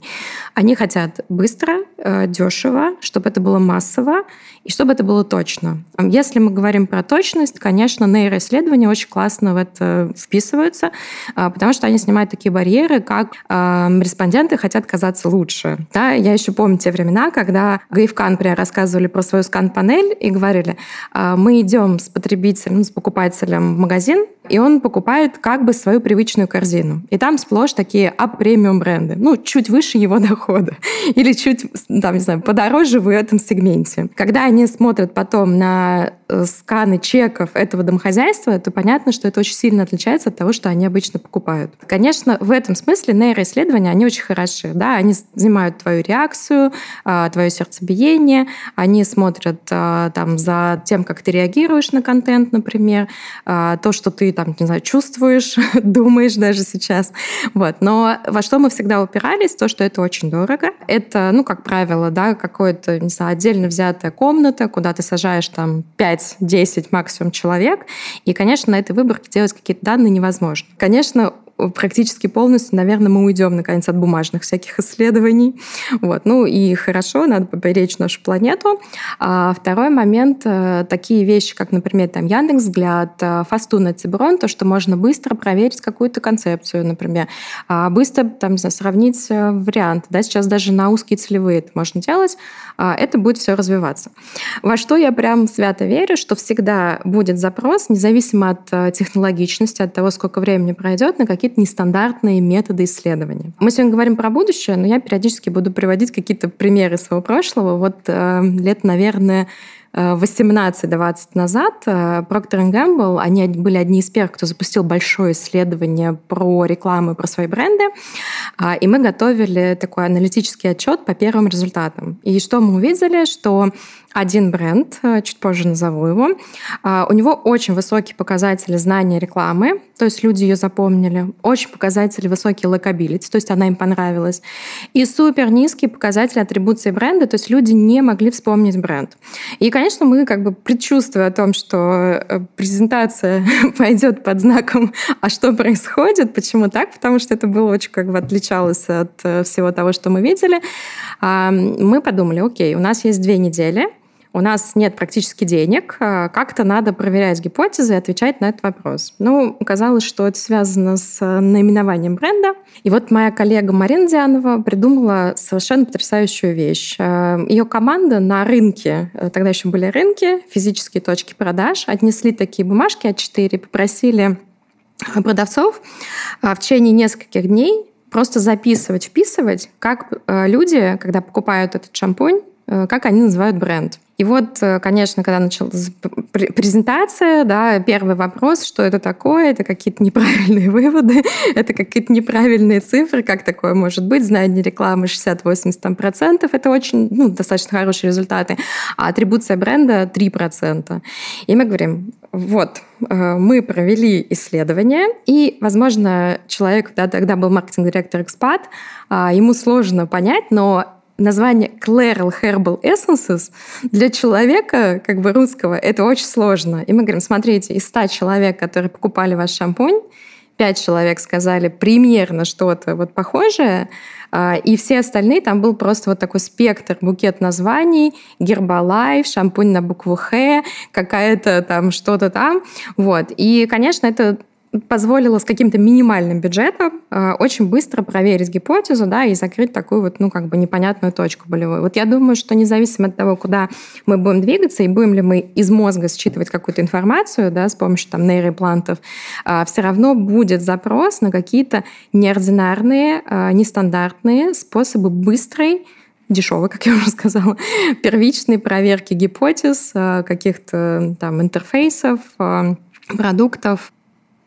Они хотят быстро, э, дешево, чтобы это было массово и чтобы это было точно. Если мы говорим про точность, конечно, нейроисследования очень классно в это вписываются, а, потому что они снимают такие барьеры, как э, респонденты хотят казаться лучше. Да, я еще помню те времена, когда Гаевкан, например, рассказывали про свою скан-панель и говорили, э, мы идем с потребителем, с покупателем в магазин, и он покупает как бы свою привычную корзину. И там сплошь такие ап-премиум бренды, ну, чуть выше его дохода или чуть, там, не знаю, подороже в этом сегменте. Когда они смотрят потом на э, сканы чеков этого домохозяйства, то понятно, что это очень сильно отличается от того, что они обычно покупают. Конечно, в этом смысле нейроисследования, они очень хороши. Да? Они снимают твою реакцию, а, твое сердцебиение, они смотрят а, там, за тем, как ты реагируешь на контент, например, а, то, что ты там, не знаю, чувствуешь, думаешь даже сейчас. Вот. Но во что мы всегда упирались, то, что это очень дорого. Это, ну, как правило, да, какое-то, не знаю, отдельно взятая комната, куда ты сажаешь там 5-10 максимум человек. И, конечно, на этой выборке делать какие-то данные невозможно. Конечно, практически полностью, наверное, мы уйдем наконец от бумажных всяких исследований. Вот. Ну и хорошо, надо поберечь нашу планету. А второй момент, э, такие вещи, как, например, там Яндекс Взгляд, э, Фастун и Циброн, то, что можно быстро проверить какую-то концепцию, например, а быстро там, не знаю, сравнить э, варианты. Да? Сейчас даже на узкие целевые это можно делать, а это будет все развиваться. Во что я прям свято верю, что всегда будет запрос, независимо от технологичности, от того, сколько времени пройдет, на какие какие-то нестандартные методы исследования. Мы сегодня говорим про будущее, но я периодически буду приводить какие-то примеры своего прошлого. Вот э, лет, наверное, 18-20 назад э, Procter Gamble, они были одни из первых, кто запустил большое исследование про рекламу и про свои бренды. А, и мы готовили такой аналитический отчет по первым результатам. И что мы увидели? Что один бренд, э, чуть позже назову его. А, у него очень высокие показатели знания рекламы, то есть люди ее запомнили. Очень показатели высокие likeability, то есть она им понравилась. И супер низкие показатели атрибуции бренда, то есть люди не могли вспомнить бренд. И, конечно, мы как бы предчувствуя о том, что э, презентация пойдет под знаком «А что происходит?», почему так? Потому что это было очень как бы отличалось от э, всего того, что мы видели. А, мы подумали, окей, у нас есть две недели – у нас нет практически денег, а как-то надо проверять гипотезы и отвечать на этот вопрос. Ну, оказалось, что это связано с э, наименованием бренда. И вот моя коллега Марина Дианова придумала совершенно потрясающую вещь. Э, Ее команда на рынке, тогда еще были рынки, физические точки продаж, отнесли такие бумажки А4, попросили продавцов в течение нескольких дней просто записывать, вписывать, как люди, когда покупают этот шампунь, как они называют бренд. И вот, э, конечно, когда началась презентация, да, первый вопрос, что это такое, это какие-то неправильные выводы, это какие-то неправильные цифры, как такое может быть, знание рекламы 60-80%, это очень, ну, достаточно хорошие результаты, а атрибуция бренда 3%. И мы говорим, вот, э, мы провели исследование, и, возможно, человек, да, тогда был маркетинг-директор Экспат, ему сложно понять, но название Claral Herbal Essences для человека, как бы русского, это очень сложно. И мы говорим, смотрите, из 100 человек, которые покупали ваш шампунь, 5 человек сказали примерно что-то вот похожее, и все остальные, там был просто вот такой спектр, букет названий, Гербалайф, шампунь на букву Х, какая-то там что-то там. Вот. И, конечно, это позволило с каким-то минимальным бюджетом э, очень быстро проверить гипотезу, да, и закрыть такую вот, ну, как бы непонятную точку болевую. Вот я думаю, что независимо от того, куда мы будем двигаться, и будем ли мы из мозга считывать какую-то информацию, да, с помощью там нейроимплантов, э, все равно будет запрос на какие-то неординарные, э, нестандартные способы быстрой дешевой, как я уже сказала, первичной проверки гипотез, э, каких-то там интерфейсов, э, продуктов,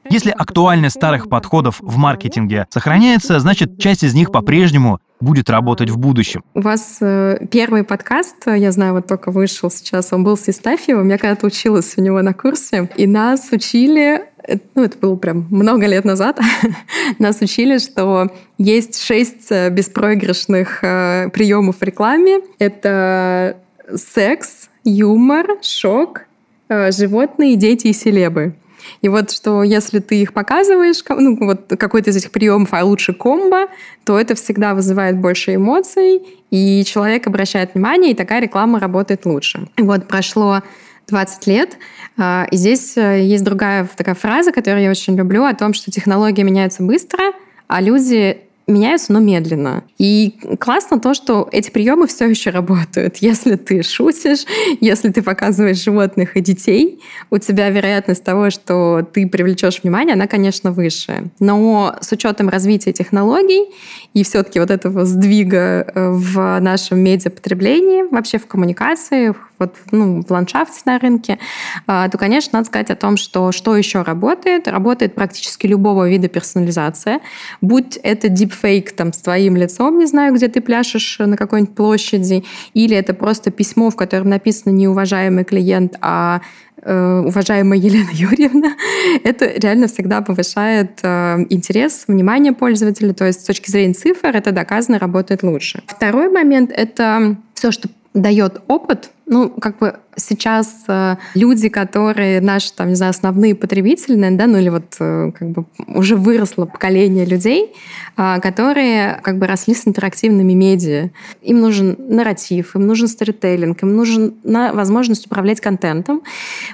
если актуальность старых подходов в маркетинге сохраняется, значит, часть из них по-прежнему будет работать в будущем. У вас э, первый подкаст, я знаю, вот только вышел сейчас, он был с Истафьевым. Я когда-то училась у него на курсе, и нас учили э, ну, это было прям много лет назад, нас учили, что есть шесть э, беспроигрышных э, приемов в рекламе. Это секс, юмор, шок, э, животные, дети и селебы. И вот что если ты их показываешь, ну, вот какой-то из этих приемов, а лучше комбо, то это всегда вызывает больше эмоций, и человек обращает внимание, и такая реклама работает лучше. Вот прошло 20 лет. А, и здесь э, есть другая такая фраза, которую я очень люблю, о том, что технологии меняются быстро, а люди меняются, но медленно. И классно то, что эти приемы все еще работают. Если ты шутишь, если ты показываешь животных и детей, у тебя вероятность того, что ты привлечешь внимание, она, конечно, выше. Но с учетом развития технологий и все-таки вот этого сдвига э, в нашем медиапотреблении, вообще в коммуникации, вот, ну, в ландшафте на рынке, а, то, конечно, надо сказать о том, что что еще работает. Работает практически любого вида персонализация. Будь это дипфейк там, с твоим лицом, не знаю, где ты пляшешь на какой-нибудь площади, или это просто письмо, в котором написано «неуважаемый клиент», а э, уважаемая Елена Юрьевна, это реально всегда повышает э, интерес, внимание пользователя. То есть с точки зрения цифр это доказано работает лучше. Второй момент — это все, что дает опыт, ну, как бы сейчас э, люди, которые наши, там, не знаю, основные потребители, да, ну или вот э, как бы уже выросло поколение людей, э, которые как бы росли с интерактивными медиа. Им нужен нарратив, им нужен сторителлинг, им нужен на возможность управлять контентом.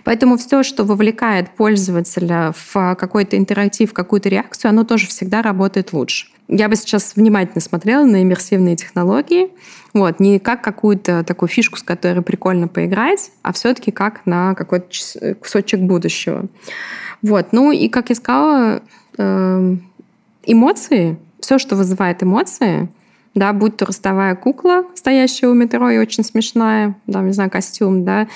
Поэтому все, что вовлекает пользователя в какой-то интерактив, какую-то реакцию, оно тоже всегда работает лучше. Я бы сейчас внимательно смотрела на иммерсивные технологии, вот, не как какую-то такую фишку, с которой прикольно поиграть, а все-таки как на какой-то кусочек будущего. Вот, ну и, как я сказала, эм, эмоции, все, что вызывает эмоции, да, будь то ростовая кукла, стоящая у метро и очень смешная, да, не знаю, костюм, да.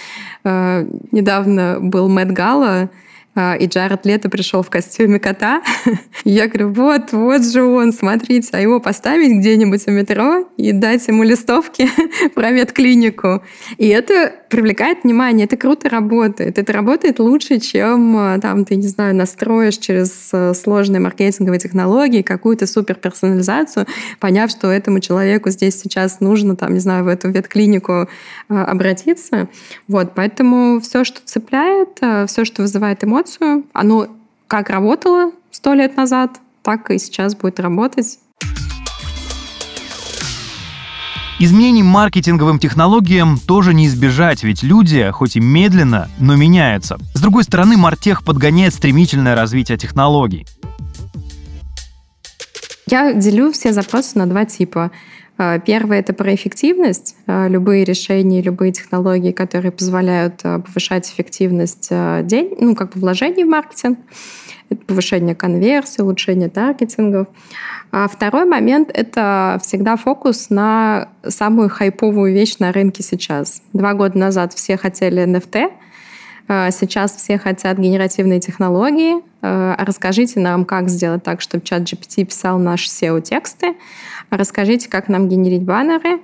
Э, недавно был Мэтт Гала, и Джаред Лето пришел в костюме кота. я говорю, вот, вот же он, смотрите, а его поставить где-нибудь в метро и дать ему листовки про ветклинику. И это привлекает внимание, это круто работает. Это работает лучше, чем а, там, ты, не знаю, настроишь через а, сложные маркетинговые технологии какую-то суперперсонализацию, поняв, что этому человеку здесь сейчас нужно, там, не знаю, в эту ветклинику обратиться. Вот, поэтому все, что цепляет, все, что вызывает эмоции, информацию. Оно как работало сто лет назад, так и сейчас будет работать. Изменений маркетинговым технологиям тоже не избежать, ведь люди, хоть и медленно, но меняются. С другой стороны, Мартех подгоняет стремительное развитие технологий. Я делю все запросы на два типа. А, первое — это про эффективность. А, любые решения, любые технологии, которые позволяют а, повышать эффективность день, ну, как бы вложений в маркетинг, это повышение конверсии, улучшение таргетингов. А второй момент — это всегда фокус на самую хайповую вещь на рынке сейчас. Два года назад все хотели NFT, Сейчас все хотят генеративные технологии. Расскажите нам, как сделать так, чтобы чат GPT писал наши SEO-тексты расскажите, как нам генерить баннеры.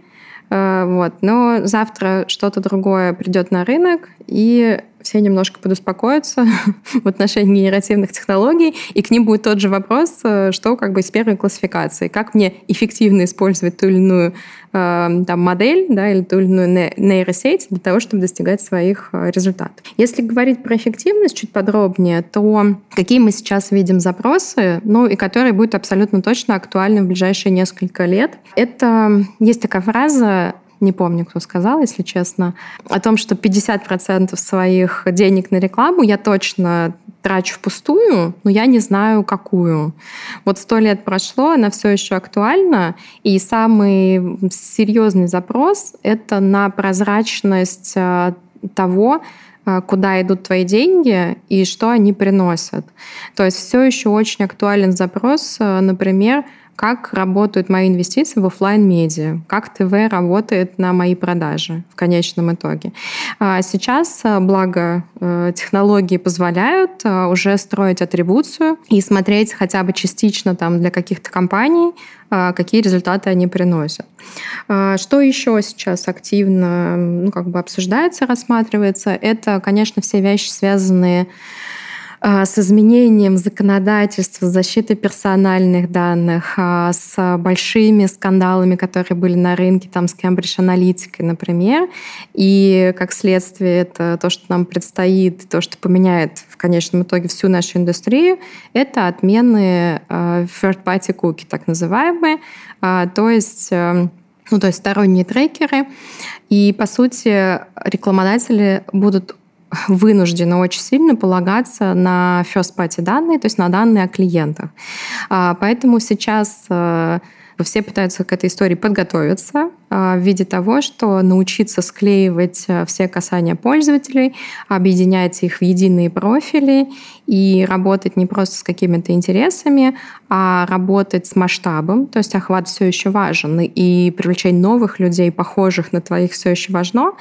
Э, вот. Но завтра что-то другое придет на рынок, и все немножко подуспокоятся в отношении генеративных технологий, и к ним будет тот же вопрос, э, что как бы из первой классификации. Как мне эффективно использовать ту или иную э, там, модель да, или ту или иную нейросеть для того, чтобы достигать своих э, результатов. Если говорить про эффективность чуть подробнее, то какие мы сейчас видим запросы, ну и которые будут абсолютно точно актуальны в ближайшие несколько лет. Это есть такая фраза не помню, кто сказал, если честно, о том, что 50% своих денег на рекламу я точно трачу впустую, но я не знаю, какую. Вот сто лет прошло, она все еще актуальна, и самый серьезный запрос — это на прозрачность э, того, э, куда идут твои деньги и что они приносят. То есть все еще очень актуален запрос, э, например, как работают мои инвестиции в офлайн медиа как ТВ работает на мои продажи в конечном итоге. А сейчас, э, благо, э, технологии позволяют э, уже строить атрибуцию и смотреть хотя бы частично там для каких-то компаний, какие результаты они приносят. Что еще сейчас активно ну, как бы обсуждается, рассматривается, это, конечно, все вещи, связанные а, с изменением законодательства защиты персональных данных, а, с большими скандалами, которые были на рынке, там с Cambridge Analytica, например. И как следствие это то, что нам предстоит, то, что поменяет в конечном итоге всю нашу индустрию, это отмены а, third-party cookie, так называемые, то есть эм, ну, то есть сторонние трекеры. И, по сути, рекламодатели будут вынуждены очень сильно полагаться на first-party данные, то есть на данные о клиентах. А, поэтому сейчас э, все пытаются к этой истории подготовиться а, в виде того, что научиться склеивать э, все касания пользователей, объединять их в единые профили и работать не просто с какими-то интересами, а работать с масштабом, то есть охват все еще важен, и привлечение новых людей, похожих на твоих, все еще важно,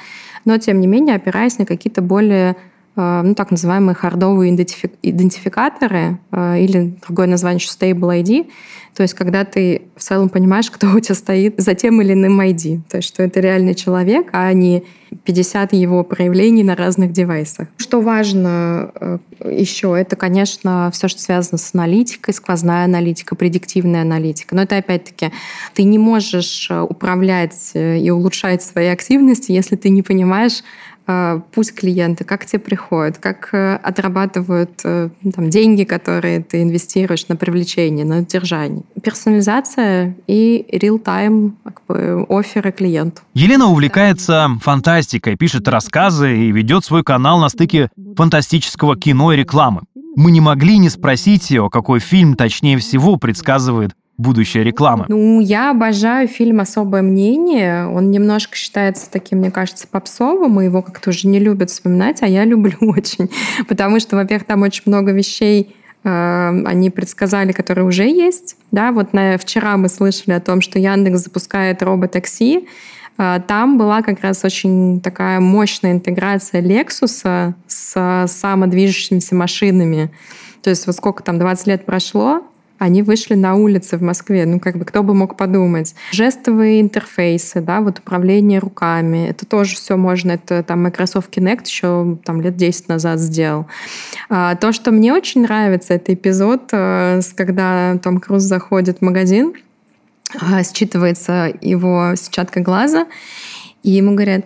но тем не менее опираясь на какие-то более ну, так называемые хардовые идентификаторы э, или другое название еще Stable ID, то есть когда ты в целом понимаешь, кто у тебя стоит за тем или иным ID, то есть что это реальный человек, а не 50 его проявлений на разных девайсах. Что важно э, еще, это, конечно, все, что связано с аналитикой, сквозная аналитика, предиктивная аналитика. Но это, опять-таки, ты не можешь управлять и улучшать свои активности, если ты не понимаешь, Э, путь клиента, как тебе приходят, как э, отрабатывают э, там, деньги, которые ты инвестируешь на привлечение, на удержание. Персонализация и real-time как бы, оферы клиенту. Елена увлекается фантастикой, пишет рассказы и ведет свой канал на стыке фантастического кино и рекламы. Мы не могли не спросить ее, какой фильм точнее всего предсказывает будущее рекламы? Ну, я обожаю фильм «Особое мнение». Он немножко считается таким, мне кажется, попсовым, и его как-то уже не любят вспоминать, а я люблю очень. Потому что, во-первых, там очень много вещей, э, они предсказали, которые уже есть. Да, вот на, вчера мы слышали о том, что Яндекс запускает роботакси. Э, там была как раз очень такая мощная интеграция Lexus с самодвижущимися машинами. То есть вот сколько там, 20 лет прошло, они вышли на улицы в Москве. Ну, как бы кто бы мог подумать. Жестовые интерфейсы, да, вот управление руками. Это тоже все можно. Это там Microsoft Kinect еще там лет 10 назад сделал. А, то, что мне очень нравится, это эпизод, э, когда Том Круз заходит в магазин, а, считывается его сетчатка глаза, и ему говорят,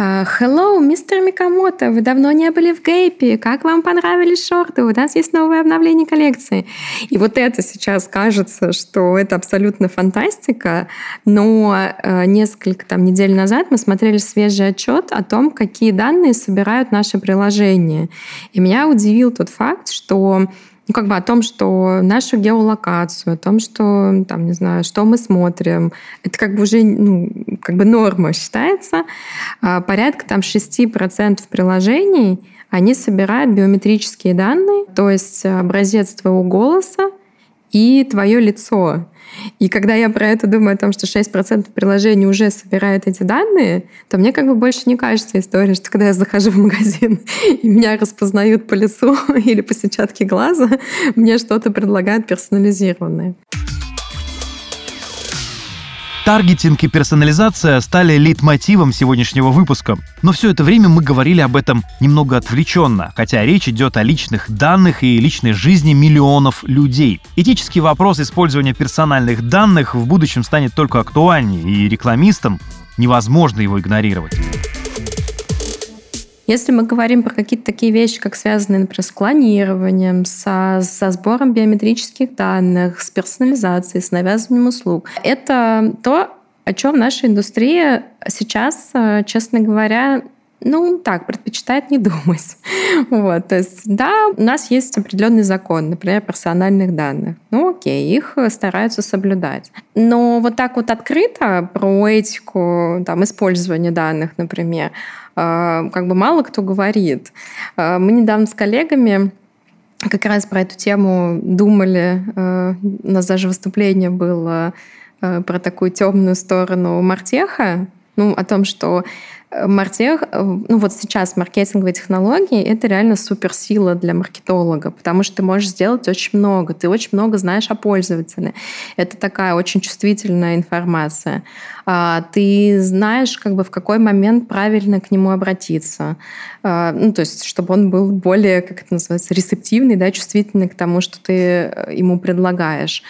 Hello, мистер Микамото, вы давно не были в Гейпе, как вам понравились шорты? У нас есть новое обновление коллекции. И вот это сейчас кажется, что это абсолютно фантастика, но э, несколько там, недель назад мы смотрели свежий отчет о том, какие данные собирают наши приложения. И меня удивил тот факт, что ну, как бы о том, что нашу геолокацию, о том, что, там, не знаю, что мы смотрим, это как бы уже, ну, как бы норма считается. А порядка там 6% приложений, они собирают биометрические данные, то есть образец твоего голоса и твое лицо. И когда я про это думаю, о том, что 6% приложений уже собирают эти данные, то мне как бы больше не кажется история, что когда я захожу в магазин и меня распознают по лицу или по сетчатке глаза, мне что-то предлагают персонализированное. Таргетинг и персонализация стали лейтмотивом сегодняшнего выпуска. Но все это время мы говорили об этом немного отвлеченно, хотя речь идет о личных данных и личной жизни миллионов людей. Этический вопрос использования персональных данных в будущем станет только актуальнее, и рекламистам невозможно его игнорировать. Если мы говорим про какие-то такие вещи, как связанные, например, с клонированием, со, со сбором биометрических данных, с персонализацией, с навязыванием услуг, это то, о чем наша индустрия сейчас, э, честно говоря, ну, так, предпочитает не думать. Вот, то есть, да, у нас есть определенный закон, например, персональных данных. Ну, окей, их стараются соблюдать. Но вот так вот открыто про этику там, использования данных, например, а, как бы мало кто говорит. А, мы недавно с коллегами как раз про эту тему думали. У нас даже выступление было про такую темную сторону Мартеха, ну, о том, что Мартех, ну вот сейчас маркетинговые технологии — это реально суперсила для маркетолога, потому что ты можешь сделать очень много, ты очень много знаешь о пользователе. Это такая очень чувствительная информация. А, ты знаешь, как бы в какой момент правильно к нему обратиться. А, ну, то есть, чтобы он был более, как это называется, ресептивный, да, чувствительный к тому, что ты э, ему предлагаешь.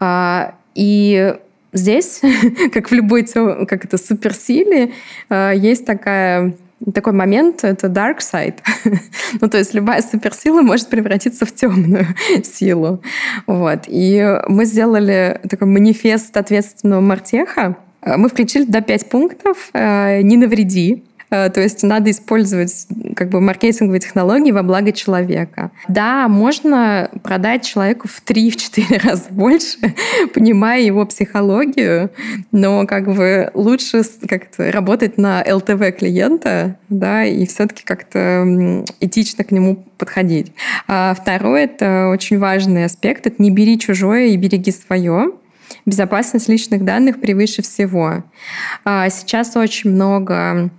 А, и здесь, как в любой как это, суперсиле, э, есть такая такой момент — это dark side. ну, то есть любая суперсила может превратиться в темную силу. Вот. И мы сделали такой манифест ответственного мартеха. Э, мы включили до пять пунктов. Э, «Не навреди», то есть надо использовать как бы маркетинговые технологии во благо человека. Да, можно продать человеку в 3-4 раза больше, понимая его психологию, но как бы лучше как-то работать на ЛТВ клиента, да, и все-таки как-то этично к нему подходить. А второе, это очень важный аспект, это не бери чужое и береги свое. Безопасность личных данных превыше всего. А сейчас очень много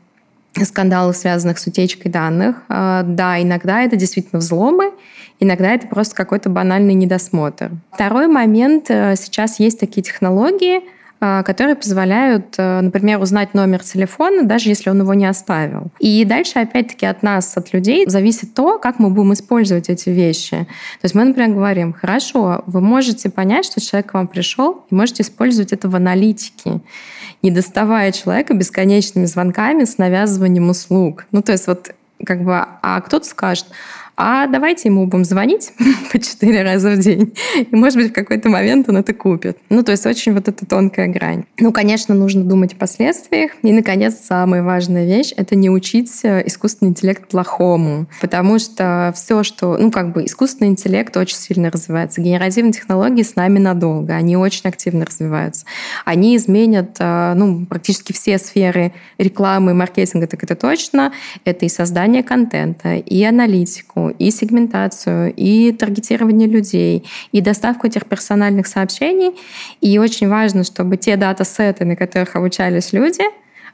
скандалов, связанных с утечкой данных. А, да, иногда это действительно взломы, иногда это просто какой-то банальный недосмотр. Второй момент. Э, сейчас есть такие технологии, а, которые позволяют, э, например, узнать номер телефона, даже если он его не оставил. И дальше, опять-таки, от нас, от людей, зависит то, как мы будем использовать эти вещи. То есть мы, например, говорим, хорошо, вы можете понять, что человек к вам пришел, и можете использовать это в аналитике не доставая человека бесконечными звонками с навязыванием услуг. Ну, то есть вот как бы, а кто-то скажет, а давайте ему будем звонить по четыре раза в день, и, может быть, в какой-то момент он это купит. Ну, то есть очень вот эта тонкая грань. Ну, конечно, нужно думать о последствиях. И, наконец, самая важная вещь — это не учить э, искусственный интеллект плохому, потому что все, что... Ну, как бы искусственный интеллект очень сильно развивается. Генеративные технологии с нами надолго, они очень активно развиваются. Они изменят, э, ну, практически все сферы рекламы маркетинга, так это точно. Это и создание контента, и аналитику, и сегментацию, и таргетирование людей, и доставку этих персональных сообщений. И очень важно, чтобы те дата-сеты, на которых обучались люди,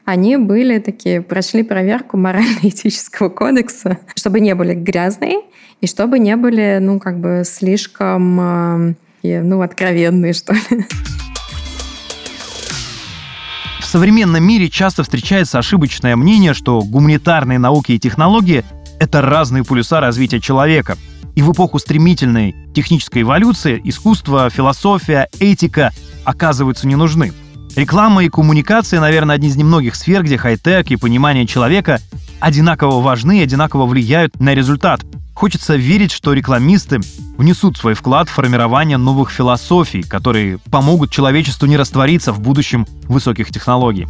они были такие, прошли проверку морально-этического кодекса, чтобы не были грязные и чтобы не были, ну, как бы слишком, э, ну, откровенные, что ли. В современном мире часто встречается ошибочное мнение, что гуманитарные науки и технологии это разные полюса развития человека. И в эпоху стремительной технической эволюции искусство, философия, этика оказываются не нужны. Реклама и коммуникация, наверное, одни из немногих сфер, где хай-тек и понимание человека одинаково важны и одинаково влияют на результат. Хочется верить, что рекламисты внесут свой вклад в формирование новых философий, которые помогут человечеству не раствориться в будущем высоких технологий.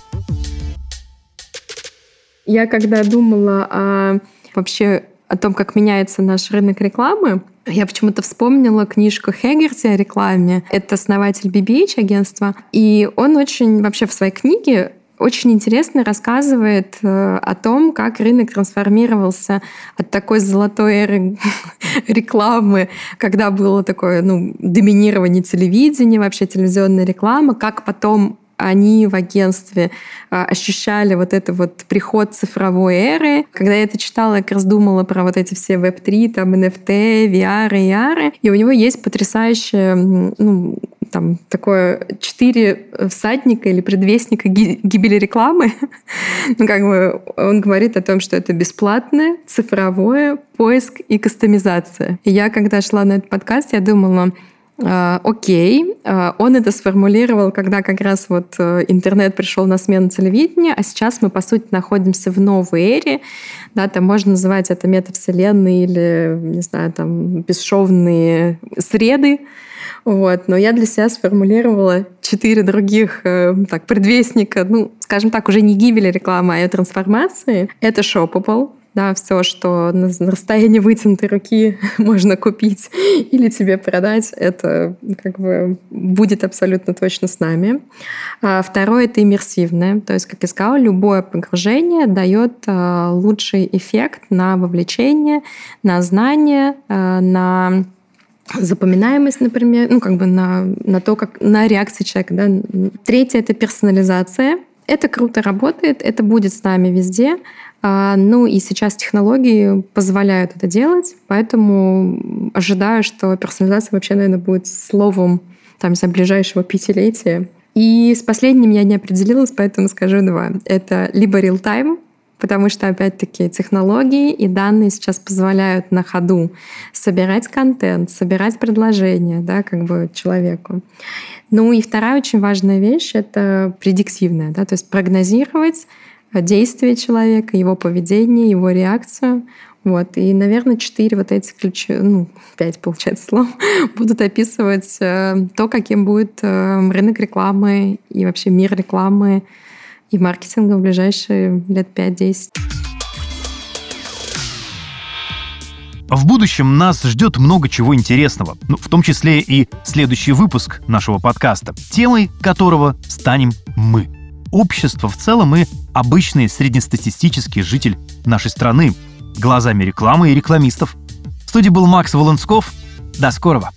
Я когда думала о вообще о том, как меняется наш рынок рекламы, я почему-то вспомнила книжку Хегерти о рекламе. Это основатель BBH агентства. И он очень вообще в своей книге очень интересно рассказывает э, о том, как рынок трансформировался от такой золотой эры рекламы, когда было такое ну, доминирование телевидения, вообще телевизионная реклама, как потом они в агентстве а, ощущали вот это вот приход цифровой эры. Когда я это читала, я как раз думала про вот эти все Web3, там NFT, VR, AR. И у него есть потрясающее, ну, там такое четыре всадника или предвестника гибели рекламы. ну, как бы он говорит о том, что это бесплатное, цифровое, поиск и кастомизация. И я, когда шла на этот подкаст, я думала, окей, а, он это сформулировал, когда как раз вот э, интернет пришел на смену телевидения, а сейчас мы, по сути, находимся в новой эре, да, там можно называть это метавселенные или, не знаю, там, бесшовные среды, вот. Но я для себя сформулировала четыре других э, так, предвестника, ну, скажем так, уже не гибели рекламы, а ее трансформации. Это Shoppable, да, все, что на расстоянии вытянутой руки можно купить или тебе продать, это как бы будет абсолютно точно с нами. А второе — это иммерсивное. То есть, как я сказала, любое погружение дает а, лучший эффект на вовлечение, на знание, а, на запоминаемость, например, ну, как бы на, на то, как на реакции человека. Да. Третье — это персонализация. Это круто работает, это будет с нами везде. А, ну и сейчас технологии позволяют это делать, поэтому ожидаю, что персонализация вообще, наверное, будет словом там, за ближайшего пятилетия. И с последним я не определилась, поэтому скажу два. Это либо real-time, потому что, опять-таки, технологии и данные сейчас позволяют на ходу собирать контент, собирать предложения да, как бы человеку. Ну и вторая очень важная вещь — это предиктивная, да, то есть прогнозировать действия человека, его поведение, его реакцию. Вот. И, наверное, четыре вот эти ключи, ну, пять, получается, слов, будут описывать э, то, каким будет э, рынок рекламы и вообще мир рекламы и маркетинга в ближайшие лет 5-10. В будущем нас ждет много чего интересного, ну, в том числе и следующий выпуск нашего подкаста, темой которого станем мы. Общество в целом и обычный среднестатистический житель нашей страны, глазами рекламы и рекламистов. В студии был Макс Волонсков. До скорого!